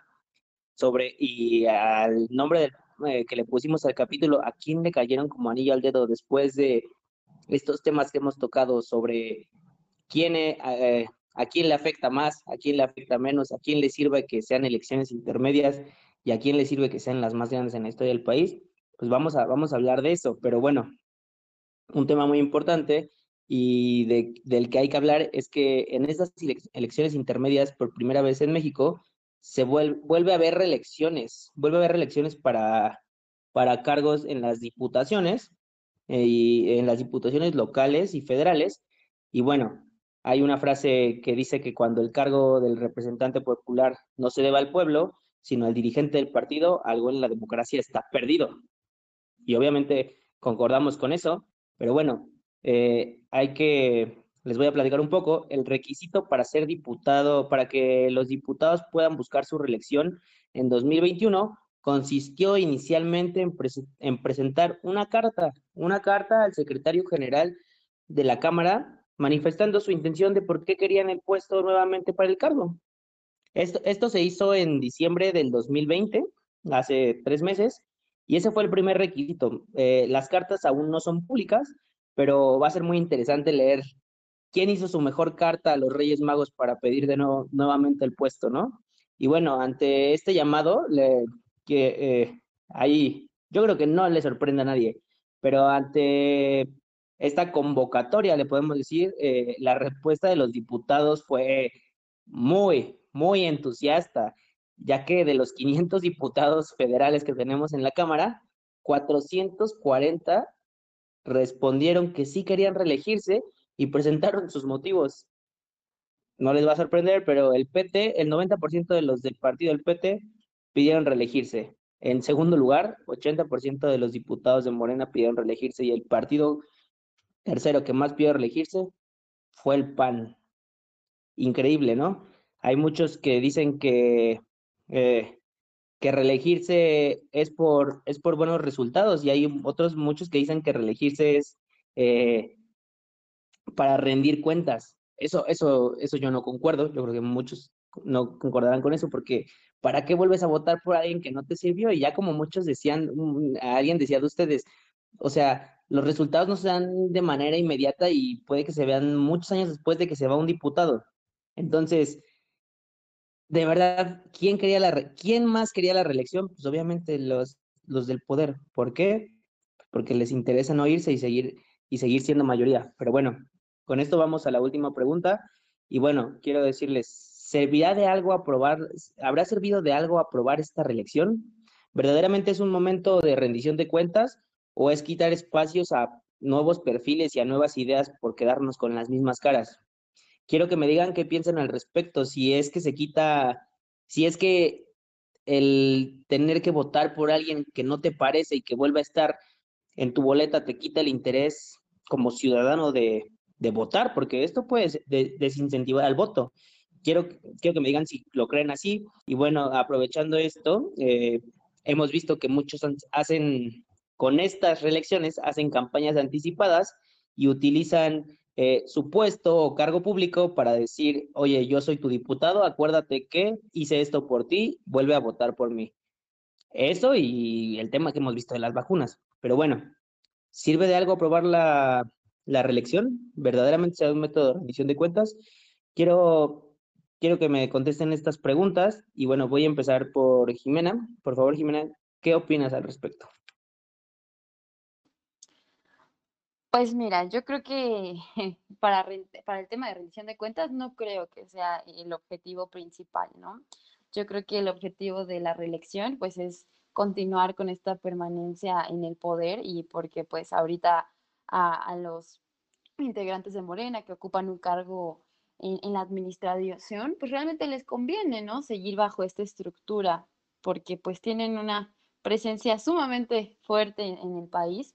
sobre y al nombre eh, que le pusimos al capítulo, ¿a quién le cayeron como anillo al dedo después de estos temas que hemos tocado sobre quién, eh, a quién le afecta más, a quién le afecta menos, a quién le sirve que sean elecciones intermedias y a quién le sirve que sean las más grandes en la historia del país, pues vamos a, vamos a hablar de eso. Pero bueno, un tema muy importante y del que hay que hablar es que en estas elecciones intermedias, por primera vez en México, se vuelve, a haber reelecciones, vuelve a haber reelecciones para, para cargos en las diputaciones eh, y en las diputaciones locales y federales. Y bueno, hay una frase que dice que cuando el cargo del representante popular no se deba al pueblo, sino al dirigente del partido, algo en la democracia está perdido. Y obviamente concordamos con eso, pero bueno, eh, hay que, les voy a platicar un poco, el requisito para ser diputado, para que los diputados puedan buscar su reelección en 2021, consistió inicialmente en, en presentar una carta, una carta al secretario general de la Cámara manifestando su intención de por qué querían el puesto nuevamente para el cargo. Esto, se hizo en diciembre del 2020, hace tres meses, y ese fue el primer requisito. Eh, las cartas aún no son públicas, pero va a ser muy interesante leer quién hizo su mejor carta a los Reyes Magos para pedir de nuevo nuevamente el puesto, ¿no? Y bueno, ante este llamado, que eh, ahí yo creo que no le sorprende a nadie, pero ante esta convocatoria, le podemos decir, eh, la respuesta de los diputados fue muy, muy entusiasta, ya que de los 500 diputados federales que tenemos en la Cámara, 440 respondieron que sí querían reelegirse y presentaron sus motivos. No les va a sorprender, pero el PT, el 90% de los del partido del PT pidieron reelegirse. En segundo lugar, 80% de los diputados de Morena pidieron reelegirse y el partido tercero que más pidió reelegirse fue el PAN. Increíble, ¿no? Hay muchos que dicen que, eh, que reelegirse es por, es por buenos resultados y hay otros muchos que dicen que reelegirse es eh, para rendir cuentas. Eso, eso, eso yo no concuerdo. Yo creo que muchos no concordarán con eso porque ¿para qué vuelves a votar por alguien que no te sirvió? Y ya como muchos decían, alguien decía de ustedes, o sea, los resultados no se dan de manera inmediata y puede que se vean muchos años después de que se va un diputado. Entonces, de verdad, ¿quién, quería la ¿quién más quería la reelección? Pues obviamente los, los del poder. ¿Por qué? Porque les interesa no irse y seguir, y seguir siendo mayoría. Pero bueno, con esto vamos a la última pregunta Y bueno, quiero decirles, ¿servirá de algo aprobar, habrá servido de algo aprobar esta reelección? ¿Verdaderamente es un momento de rendición de cuentas o es quitar espacios a nuevos perfiles y a nuevas ideas por quedarnos con las mismas caras? Quiero que me digan qué piensan al respecto, si es que se quita, si es que el tener que votar por alguien que no te parece y que vuelva a estar en tu boleta te quita el interés como ciudadano de, votar, porque esto puede desincentivar al voto. Quiero, quiero que me digan si lo creen así. Y bueno, aprovechando esto, eh, hemos visto que muchos hacen, con estas reelecciones, hacen campañas anticipadas y utilizan eh, su puesto o cargo público para decir, oye, yo soy tu diputado, acuérdate que hice esto por ti, vuelve a votar por mí. Eso y el tema que hemos visto de las vacunas. Pero bueno, ¿sirve de algo aprobar la, la reelección? ¿Verdaderamente sea un método de rendición de cuentas? Quiero, quiero que me contesten estas preguntas y bueno, voy a empezar por Jimena. Por favor, Jimena, ¿qué opinas al respecto? Pues mira, yo creo que para, para el tema de rendición de cuentas no creo que sea el objetivo principal, ¿no? Yo creo que el objetivo de la reelección pues es continuar con esta permanencia en el poder y porque pues ahorita a, los integrantes de Morena que ocupan un cargo en, la administración, pues realmente les conviene, ¿no? Seguir bajo esta estructura, porque pues tienen una presencia sumamente fuerte en, el país.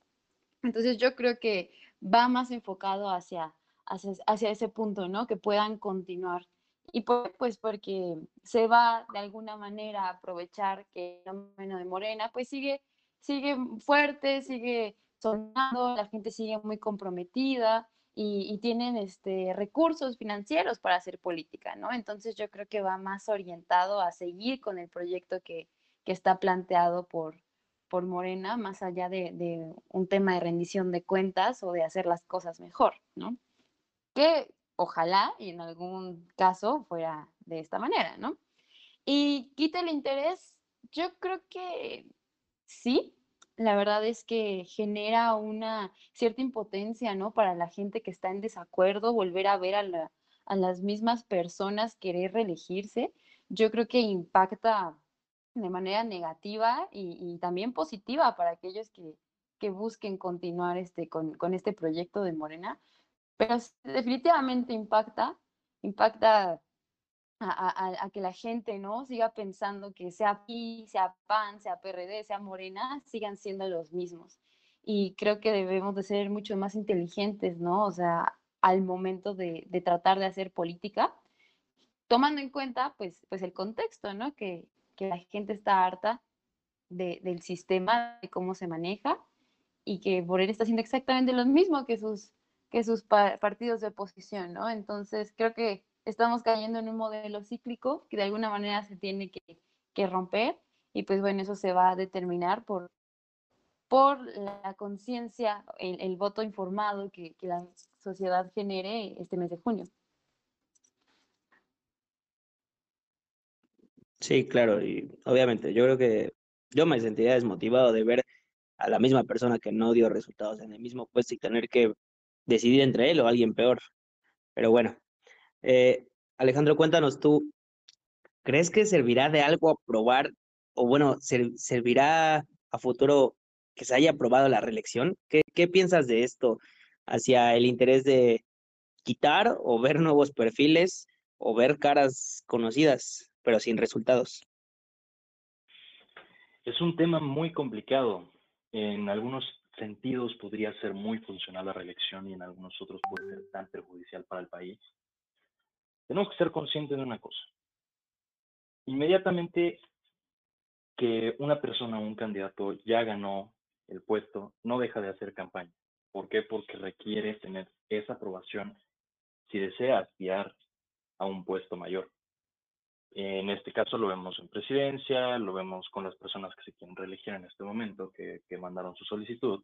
Entonces yo creo que va más enfocado hacia, hacia, hacia, ese punto, ¿no? Que puedan continuar. Y pues porque se va de alguna manera a aprovechar que el fenómeno de Morena pues sigue, sigue fuerte, sigue sonando, la gente sigue muy comprometida y, tienen este, recursos financieros para hacer política, ¿no? Entonces yo creo que va más orientado a seguir con el proyecto que, está planteado por, por Morena, más allá de, un tema de rendición de cuentas o de hacer las cosas mejor, ¿no? Que ojalá y en algún caso fuera de esta manera, ¿no? Y quita el interés, yo creo que sí, la verdad es que genera una cierta impotencia, ¿no? Para la gente que está en desacuerdo, volver a ver a, las mismas personas querer reelegirse, yo creo que impacta de manera negativa y, también positiva para aquellos que, busquen continuar este, con, con, este proyecto de Morena, pero definitivamente impacta, impacta a, que la gente no siga pensando que sea PI, sea PAN, sea PRD, sea Morena, sigan siendo los mismos. Y creo que debemos de ser mucho más inteligentes, ¿no? O sea, al momento de, tratar de hacer política, tomando en cuenta, pues, pues el contexto, ¿no? Que, la gente está harta del sistema, de cómo se maneja, y que Morena está haciendo exactamente lo mismo que sus, que sus partidos de oposición, ¿no? Entonces, creo que estamos cayendo en un modelo cíclico que de alguna manera se tiene que, romper y pues bueno, eso se va a determinar por, por la conciencia, el, voto informado que, la sociedad genere este mes de junio. Sí, claro, y obviamente yo creo que yo me sentiría desmotivado de ver a la misma persona que no dio resultados en el mismo puesto y tener que decidir entre él o alguien peor. Pero bueno, eh, Alejandro, cuéntanos tú, ¿crees que servirá de algo aprobar, o bueno, servirá a futuro que se haya aprobado la reelección? ¿Qué, ¿Qué piensas de esto hacia el interés de quitar o ver nuevos perfiles o ver caras conocidas, pero sin resultados? Es un tema muy complicado. En algunos sentidos podría ser muy funcional la reelección y en algunos otros puede ser tan perjudicial para el país. Tenemos que ser conscientes de una cosa. Inmediatamente que una persona o un candidato ya ganó el puesto, no deja de hacer campaña. ¿Por qué? Porque requiere tener esa aprobación si desea aspirar a un puesto mayor. En este caso lo vemos en presidencia, lo vemos con las personas que se quieren reelegir en este momento, que, mandaron su solicitud.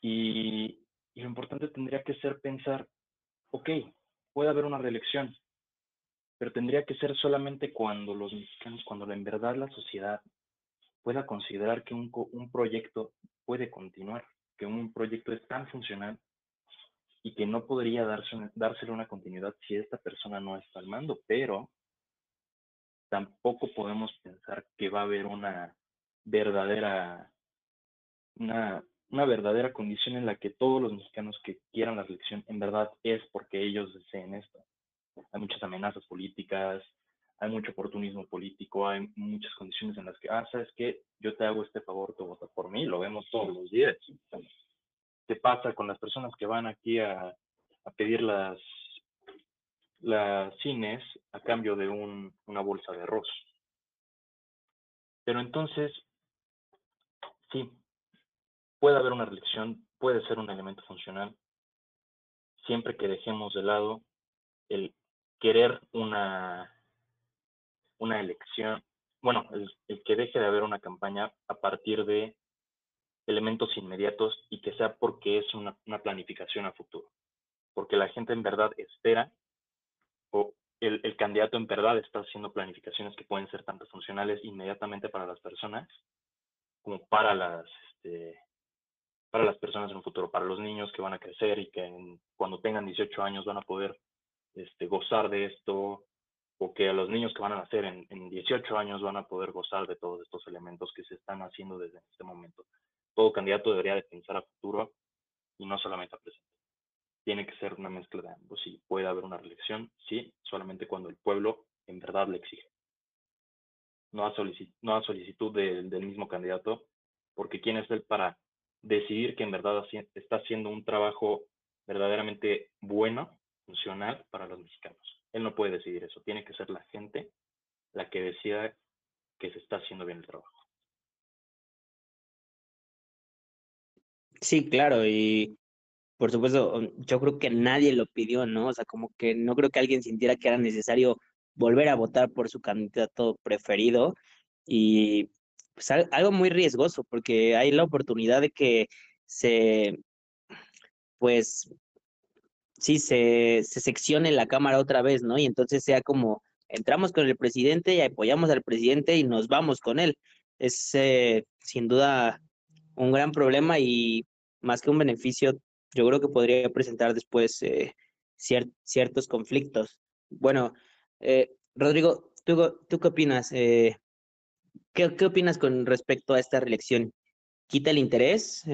Y, lo importante tendría que ser pensar, ok, puede haber una reelección, pero tendría que ser solamente cuando los mexicanos, cuando en verdad la sociedad pueda considerar que un proyecto puede continuar, que un proyecto es tan funcional y que no podría darse, dársele una continuidad si esta persona no está al mando, pero tampoco podemos pensar que va a haber una verdadera, una, una verdadera condición en la que todos los mexicanos que quieran la reelección en verdad es porque ellos deseen esto. Hay muchas amenazas políticas, hay mucho oportunismo político, hay muchas condiciones en las que, ah, sabes qué, yo te hago este favor, tú votas por mí, lo vemos todos los días. ¿Qué pasa con las personas que van aquí a, a pedir las las cines a cambio de un, una bolsa de arroz. Pero entonces, sí, puede haber una reelección, puede ser un elemento funcional, siempre que dejemos de lado el querer una, una elección, bueno, el, que deje de haber una campaña a partir de elementos inmediatos y que sea porque es una, una planificación a futuro, porque la gente en verdad espera o el, candidato en verdad está haciendo planificaciones que pueden ser tanto funcionales inmediatamente para las personas como para las, este, para las personas en un futuro, para los niños que van a crecer y que cuando tengan 18 años van a poder este, gozar de esto, o que a los niños que van a nacer en, en 18 años van a poder gozar de todos estos elementos que se están haciendo desde este momento. Todo candidato debería de pensar a futuro y no solamente a presente tiene que ser una mezcla de ambos. Sí, puede haber una reelección, sí, solamente cuando el pueblo en verdad le exige. No a, a solicitud del mismo candidato, porque quién es él para decidir que en verdad está haciendo un trabajo verdaderamente bueno, funcional para los mexicanos. Él no puede decidir eso, tiene que ser la gente la que decida que se está haciendo bien el trabajo. Sí, claro, y por supuesto, mm, yo creo que nadie lo pidió, ¿no? O sea, como que no creo que alguien sintiera que era necesario volver a votar por su candidato preferido y pues algo muy riesgoso porque hay la oportunidad de que se, pues, sí, se, se seccione la Cámara otra vez, ¿no? Y entonces sea como, entramos con el presidente y apoyamos al presidente y nos vamos con él. Es eh, sin duda un gran problema y más que un beneficio, yo creo que podría presentar después eh, ciertos conflictos. Bueno, eh, Rodrigo, ¿tú, ¿tú, qué opinas? Eh, ¿qué, ¿qué, opinas con respecto a esta reelección? ¿Quita el interés?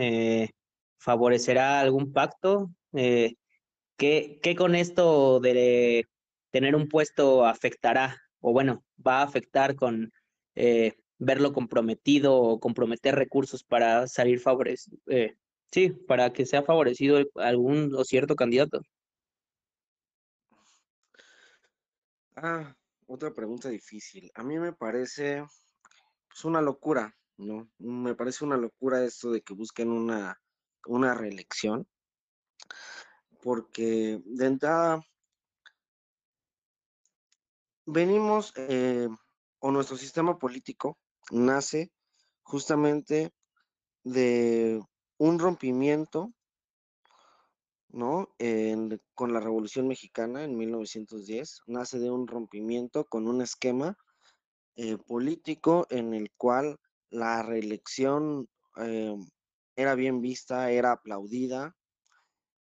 ¿Favorecerá algún pacto? ¿qué, ¿Qué con esto de tener un puesto afectará? O bueno, va a afectar con verlo comprometido o comprometer recursos para salir favorecido, Sí, para que sea favorecido algún o cierto candidato. Ah, otra pregunta difícil. A mí me parece pues, una locura, ¿no? Me parece una locura esto de que busquen una, una reelección, porque de entrada venimos, eh, o nuestro sistema político nace justamente de un rompimiento, ¿no? con la Revolución Mexicana en 1910, nace de un rompimiento con un esquema eh, político en el cual la reelección eh, era bien vista, era aplaudida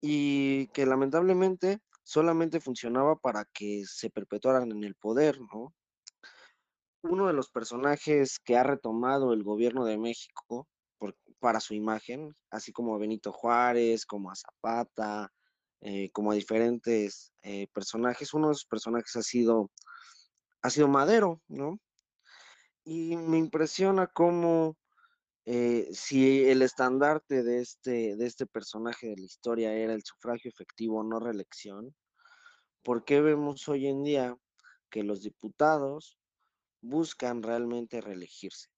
y que lamentablemente solamente funcionaba para que se perpetuaran en el poder, ¿no? Uno de los personajes que ha retomado el gobierno de México para su imagen, así como a Benito Juárez, como a Zapata, eh, como a diferentes eh, personajes. Uno de esos personajes ha sido, ha sido Madero, ¿no? Y me impresiona cómo eh, si el estandarte de este, de este personaje de la historia era el sufragio efectivo, no reelección, ¿por qué vemos hoy en día que los diputados buscan realmente reelegirse?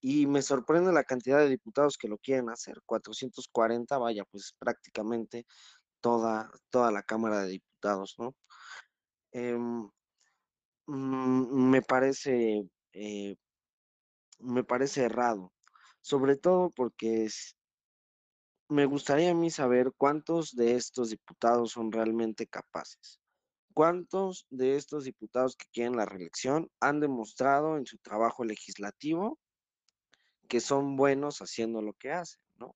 Y me sorprende la cantidad de diputados que lo quieren hacer, 440, vaya, pues prácticamente toda, toda la Cámara de Diputados, ¿no? Em, mm, me parece, eh, me parece errado, sobre todo porque me gustaría a mí saber cuántos de estos diputados son realmente capaces. ¿Cuántos de estos diputados que quieren la reelección han demostrado en su trabajo legislativo que son buenos haciendo lo que hacen, ¿no?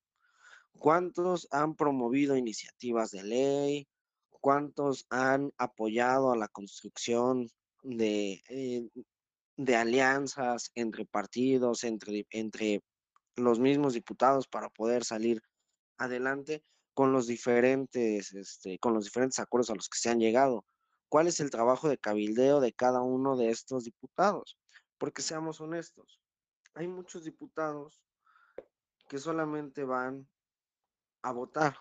¿Cuántos han promovido iniciativas de ley? ¿Cuántos han apoyado a la construcción de, eh, de alianzas entre partidos, entre, entre los mismos diputados para poder salir adelante con los diferentes, este, con los diferentes acuerdos a los que se han llegado. ¿Cuál es el trabajo de cabildeo de cada uno de estos diputados? Porque seamos honestos, hay muchos diputados que solamente van a votar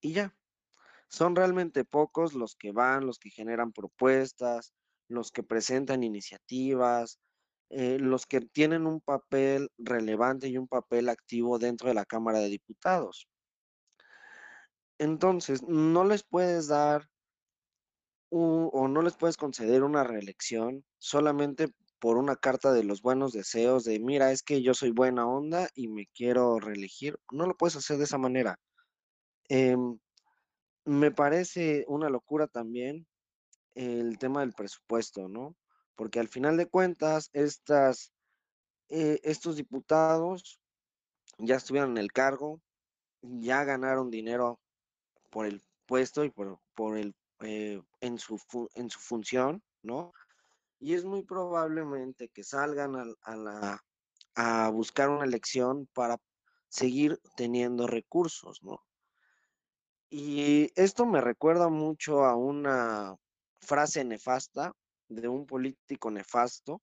y ya. Son realmente pocos los que van, los que generan propuestas, los que presentan iniciativas, eh, los que tienen un papel relevante y un papel activo dentro de la Cámara de Diputados. Entonces, no les puedes dar o no les puedes conceder una reelección solamente por una carta de los buenos deseos de, mira, es que yo soy buena onda y me quiero reelegir. No lo puedes hacer de esa manera. Em, me parece una locura también el tema del presupuesto, ¿no? Porque al final de cuentas, estas, eh, estos diputados ya estuvieron en el cargo, ya ganaron dinero por el puesto y por, por el, eh, en, su en su función, ¿no? Y es muy probablemente que salgan a, la, a buscar una elección para seguir teniendo recursos, ¿no? Y esto me recuerda mucho a una frase nefasta de un político nefasto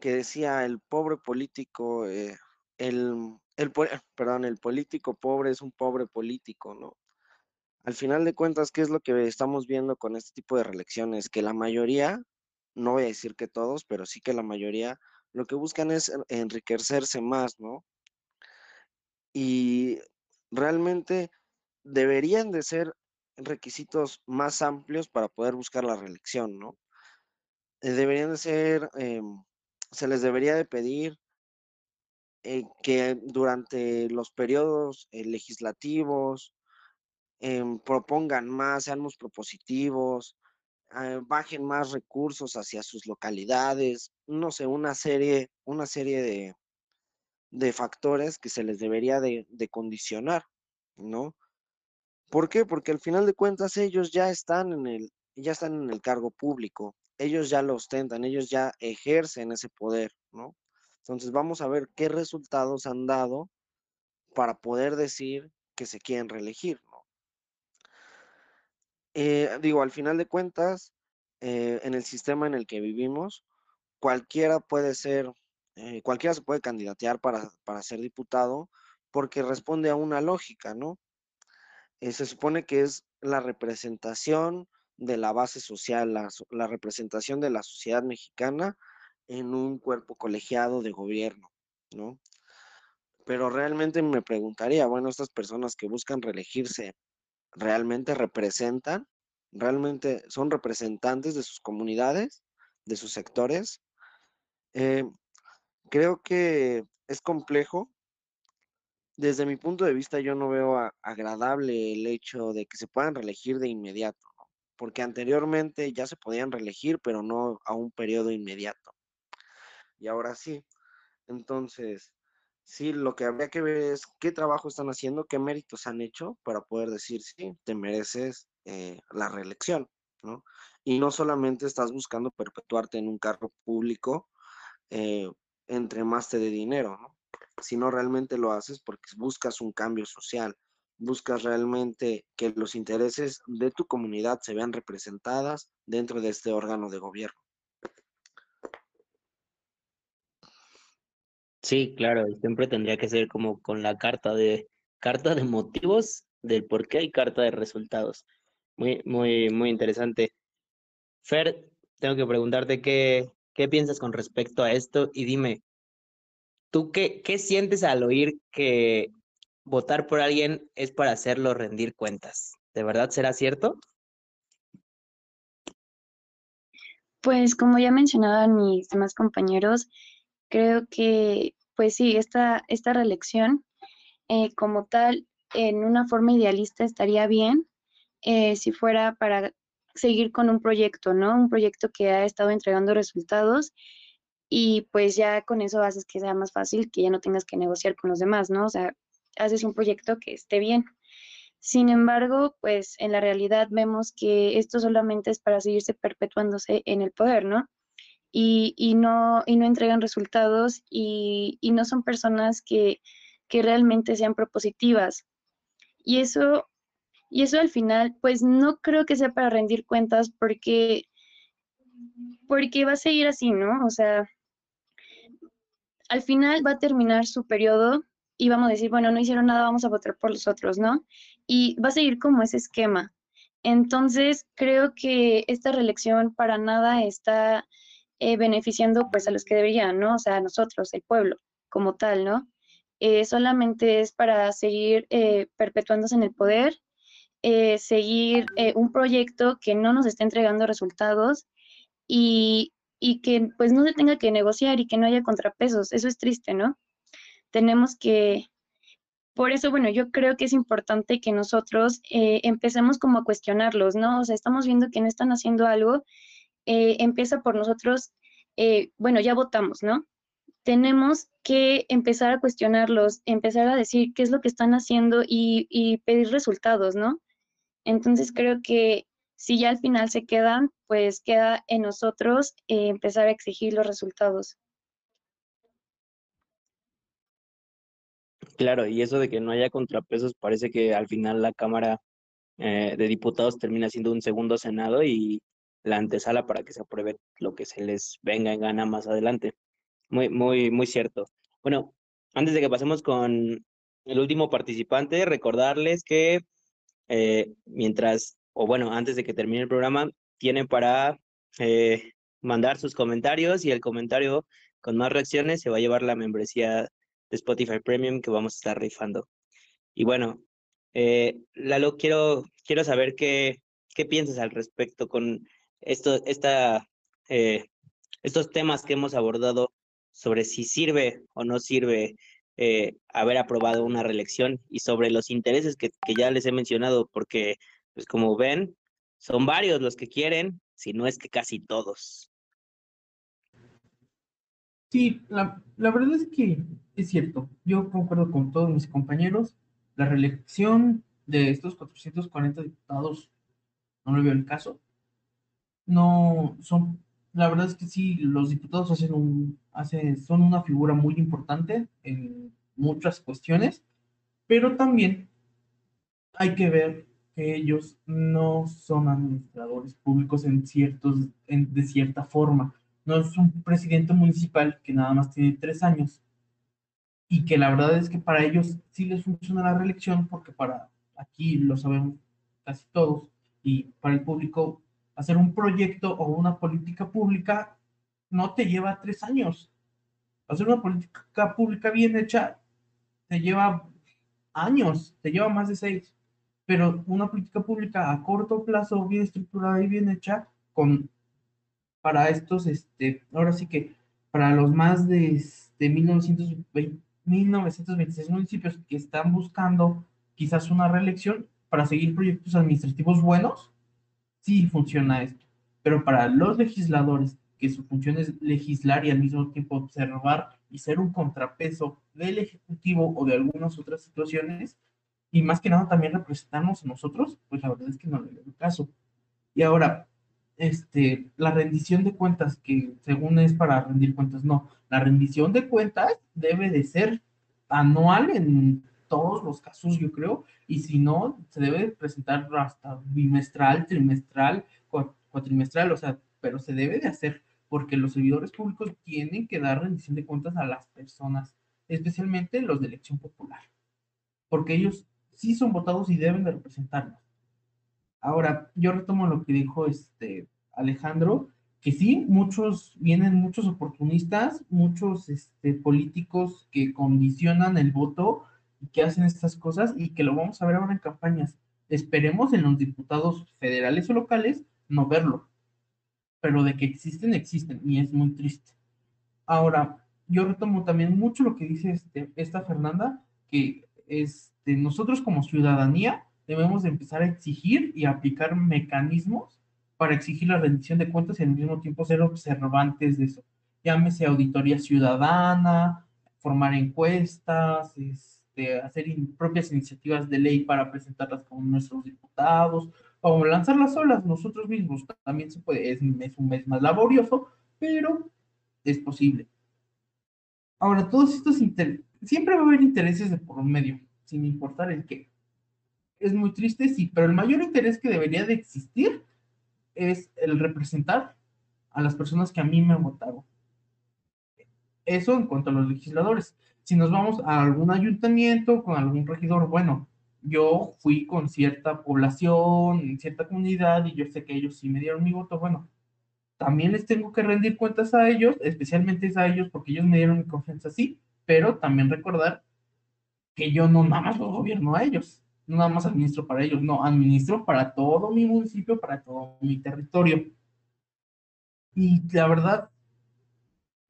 que decía el pobre político, eh, el, el, perdón, el político pobre es un pobre político, ¿no? Al final de cuentas, ¿qué es lo que estamos viendo con este tipo de reelecciones? Que la mayoría, no voy a decir que todos, pero sí que la mayoría, lo que buscan es enriquecerse más, ¿no? Y realmente deberían de ser requisitos más amplios para poder buscar la reelección, ¿no? Eh, deberían de ser, em, se les debería de pedir eh, que durante los periodos eh, legislativos em, propongan más, sean más propositivos, bajen más recursos hacia sus localidades, no sé, una serie, una serie de, de factores que se les debería de, de condicionar, ¿no? ¿Por qué? Porque al final de cuentas ellos ya están en el, ya están en el cargo público, ellos ya lo ostentan, ellos ya ejercen ese poder, ¿no? Entonces vamos a ver qué resultados han dado para poder decir que se quieren reelegir. Eh, digo, al final de cuentas, eh, en el sistema en el que vivimos, cualquiera puede ser, eh, cualquiera se puede candidatear para, para ser diputado porque responde a una lógica, ¿no? Se supone que es la representación de la base social, la, representación de la sociedad mexicana en un cuerpo colegiado de gobierno, ¿no? Pero realmente me preguntaría, bueno, estas personas que buscan reelegirse, ¿realmente representan? ¿Realmente son representantes de sus comunidades, de sus sectores? Eh, creo que es complejo desde mi punto de vista, yo no veo agradable el hecho de que se puedan reelegir de inmediato, porque anteriormente ya se podían reelegir, pero no a un periodo inmediato. Y ahora sí. Entonces, sí, lo que habría que ver es qué trabajo están haciendo, qué méritos han hecho para poder decir, sí, te mereces eh, la reelección, ¿no? Y no solamente estás buscando perpetuarte en un cargo público eh, entre más te dé dinero, ¿no? si no realmente lo haces porque buscas un cambio social, buscas realmente que los intereses de tu comunidad se vean representadas dentro de este órgano de gobierno. Sí, claro, siempre tendría que ser como con la carta de carta de motivos del por qué y carta de resultados. Muy, muy, muy interesante. Fer, tengo que preguntarte qué, qué piensas con respecto a esto y dime, ¿Tú qué, qué sientes al oír que votar por alguien es para hacerlo rendir cuentas? ¿De verdad será cierto? Pues como ya mencionaban mis demás compañeros, creo que pues sí, esta, esta reelección eh, como tal, en una forma idealista estaría bien eh, si fuera para seguir con un proyecto, ¿no? Un proyecto que ha estado entregando resultados y pues ya con eso haces que sea más fácil, que ya no tengas que negociar con los demás, ¿no? O sea, haces un proyecto que esté bien. Sin embargo, pues en la realidad vemos que esto solamente es para seguirse perpetuándose en el poder, ¿no? Y, no, y no entregan resultados y, no son personas que, que realmente sean propositivas. Y eso, y eso al final, pues no creo que sea para rendir cuentas porque, porque va a seguir así, ¿no? O sea, al final va a terminar su periodo y vamos a decir, bueno, no hicieron nada, vamos a votar por los otros, ¿no? Y va a seguir como ese esquema. Entonces, creo que esta reelección para nada está eh, beneficiando pues a los que deberían, ¿no? O sea, a nosotros, el pueblo, como tal, ¿no? Eh, solamente es para seguir eh, perpetuándose en el poder, seguir un proyecto que no nos está entregando resultados y, y que pues no se tenga que negociar y que no haya contrapesos. Eso es triste, ¿no? tenemos que, por eso, bueno, yo creo que es importante que nosotros empecemos como a cuestionarlos, ¿no? O sea, estamos viendo que no están haciendo algo, eh, empieza por nosotros, eh, bueno, ya votamos, ¿no? Tenemos que empezar a cuestionarlos, empezar a decir qué es lo que están haciendo y, y pedir resultados, ¿no? Entonces creo que si ya al final se quedan, pues queda en nosotros empezar a exigir los resultados. Claro, y eso de que no haya contrapesos parece que al final la Cámara eh, de Diputados termina siendo un segundo Senado y la antesala para que se apruebe lo que se les venga en gana más adelante. Muy, muy, muy cierto. Bueno, antes de que pasemos con el último participante, recordarles que eh, mientras, o bueno, antes de que termine el programa, tienen para eh, mandar sus comentarios y el comentario con más reacciones se va a llevar la membresía de Spotify Premium que vamos a estar rifando. Y bueno, eh, Lalo, quiero, quiero saber qué, qué piensas al respecto con esto, esta, eh, estos temas que hemos abordado sobre si sirve o no sirve eh, haber aprobado una reelección y sobre los intereses que, que, ya les he mencionado, porque, pues como ven, son varios los que quieren, si no es que casi todos. Sí, la, la verdad es que es cierto. Yo concuerdo con todos mis compañeros. La reelección de estos 440 diputados no le veo el caso. No son, la verdad es que sí, los diputados hacen hacen, son una figura muy importante en muchas cuestiones, pero también hay que ver que ellos no son administradores públicos en ciertos, en, de cierta forma. No es un presidente municipal que nada más tiene tres años y que la verdad es que para ellos sí les funciona la reelección porque para aquí lo sabemos casi todos y para el público hacer un proyecto o una política pública no te lleva tres años. Hacer una política pública bien hecha te lleva años, te lleva más de seis. Pero una política pública a corto plazo, bien estructurada y bien hecha, con para estos, este, ahora sí que para los más de, de 1920, 1926 municipios que están buscando quizás una reelección para seguir proyectos administrativos buenos, sí funciona esto. Pero para los legisladores, que su función es legislar y al mismo tiempo observar y ser un contrapeso del Ejecutivo o de algunas otras situaciones, y más que nada también representarnos a nosotros, pues la verdad es que no le doy caso. Y ahora, este, la rendición de cuentas, que según es para rendir cuentas, no, la rendición de cuentas debe de ser anual en todos los casos, yo creo, y si no, se debe presentar hasta bimestral, trimestral, cuatrimestral, o sea, pero se debe de hacer, porque los servidores públicos tienen que dar rendición de cuentas a las personas, especialmente los de elección popular, porque ellos sí son votados y deben de representarnos. Ahora, yo retomo lo que dijo este Alejandro, que sí, muchos, vienen muchos oportunistas, muchos este, políticos que condicionan el voto que hacen estas cosas y que lo vamos a ver ahora en campañas. Esperemos en los diputados federales o locales no verlo, pero de que existen, existen y es muy triste. Ahora, yo retomo también mucho lo que dice este, esta Fernanda, que este, nosotros como ciudadanía debemos de empezar a exigir y aplicar mecanismos para exigir la rendición de cuentas y al mismo tiempo ser observantes de eso. Llámese auditoría ciudadana, formar encuestas, este, hacer propias iniciativas de ley para presentarlas con nuestros diputados, o lanzarlas solas nosotros mismos. También se puede, es, es un mes más laborioso, pero es posible. Ahora, todos estos intereses, siempre va a haber intereses de por medio, sin importar el qué. Es muy triste, sí, pero el mayor interés que debería de existir es el representar a las personas que a mí me votaron. Eso en cuanto a los legisladores. Si nos vamos a algún ayuntamiento con algún regidor, bueno, yo fui con cierta población, cierta comunidad, y yo sé que ellos sí me dieron mi voto, bueno, también les tengo que rendir cuentas a ellos, especialmente a ellos, porque ellos me dieron mi confianza, sí, pero también recordar que yo no nada más los gobierno a ellos, no nada más administro para ellos, no, administro para todo mi municipio, para todo mi territorio. Y la verdad,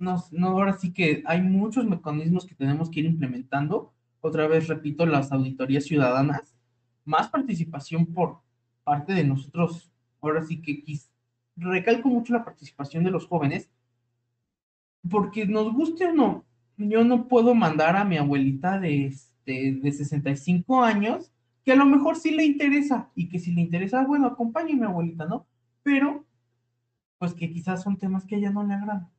no, no, ahora sí que hay muchos mecanismos que tenemos que ir implementando. Otra vez repito, las auditorías ciudadanas, más participación por parte de nosotros. Ahora sí que recalco mucho la participación de los jóvenes, porque nos guste o no, yo no puedo mandar a mi abuelita de, este, de 65 años, que a lo mejor sí le interesa, y que si le interesa, bueno, acompañe a mi abuelita, ¿no? Pero, pues que quizás son temas que a ella no le agradan.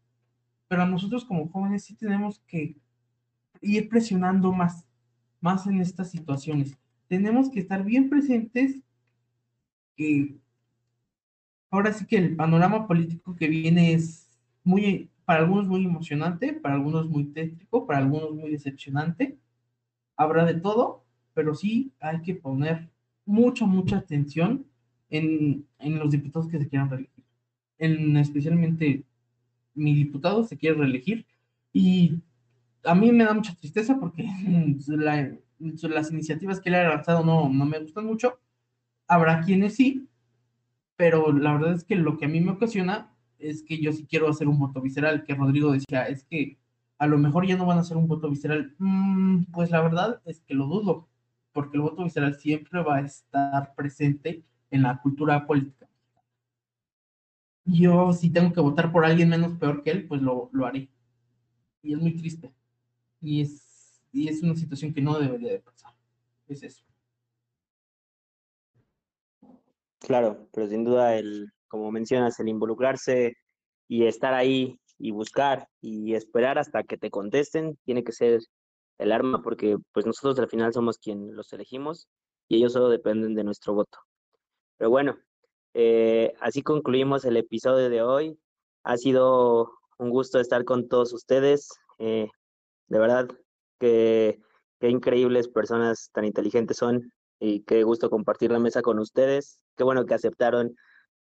Pero nosotros como jóvenes sí tenemos que ir presionando más, más en estas situaciones. Tenemos que estar bien presentes que ahora sí que el panorama político que viene es muy, para algunos muy emocionante, para algunos muy tétrico, para algunos muy decepcionante. Habrá de todo, pero sí hay que poner mucha, mucha atención en, en los diputados que se quieran reelegir. En, especialmente mi diputado se quiere reelegir y a mí me da mucha tristeza porque las iniciativas que él ha lanzado no, no me gustan mucho. Habrá quienes sí, pero la verdad es que lo que a mí me ocasiona es que yo sí quiero hacer un voto visceral, que Rodrigo decía, es que a lo mejor ya no van a hacer un voto visceral. Mm, pues la verdad es que lo dudo, porque el voto visceral siempre va a estar presente en la cultura política. Yo si tengo que votar por alguien menos peor que él, pues lo, lo haré. Y es muy triste. Y es, y es una situación que no debería de pasar. Es eso. Claro, pero sin duda el, como mencionas, el involucrarse y estar ahí y buscar y esperar hasta que te contesten, tiene que ser el arma, porque pues nosotros al final somos quien los elegimos y ellos solo dependen de nuestro voto. Pero bueno, eh, así concluimos el episodio de hoy. Ha sido un gusto estar con todos ustedes. Eh, de verdad que qué increíbles personas tan inteligentes son y qué gusto compartir la mesa con ustedes. Qué bueno que aceptaron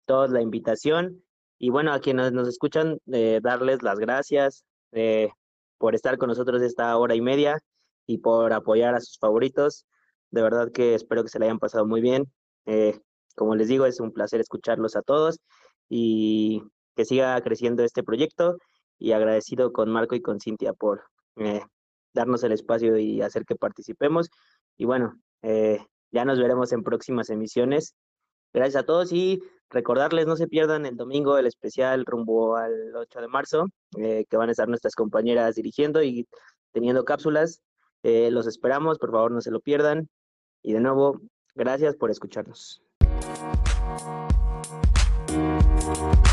todos la invitación. Y bueno, a quienes nos escuchan, eh, darles las gracias por estar con nosotros esta hora y media y por apoyar a sus favoritos. De verdad que espero que se le hayan pasado muy bien. Como les digo, es un placer escucharlos a todos y que siga creciendo este proyecto y agradecido con Marco y con Cintia por darnos el espacio y hacer que participemos. Y bueno, ya nos veremos en próximas emisiones. Gracias a todos y recordarles, no se pierdan el domingo el especial rumbo al 8 de marzo, eh, que van a estar nuestras compañeras dirigiendo y teniendo cápsulas. Eh, los esperamos, por favor no se lo pierdan. Y de nuevo, gracias por escucharnos. Thank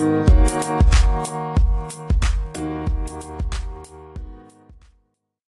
you.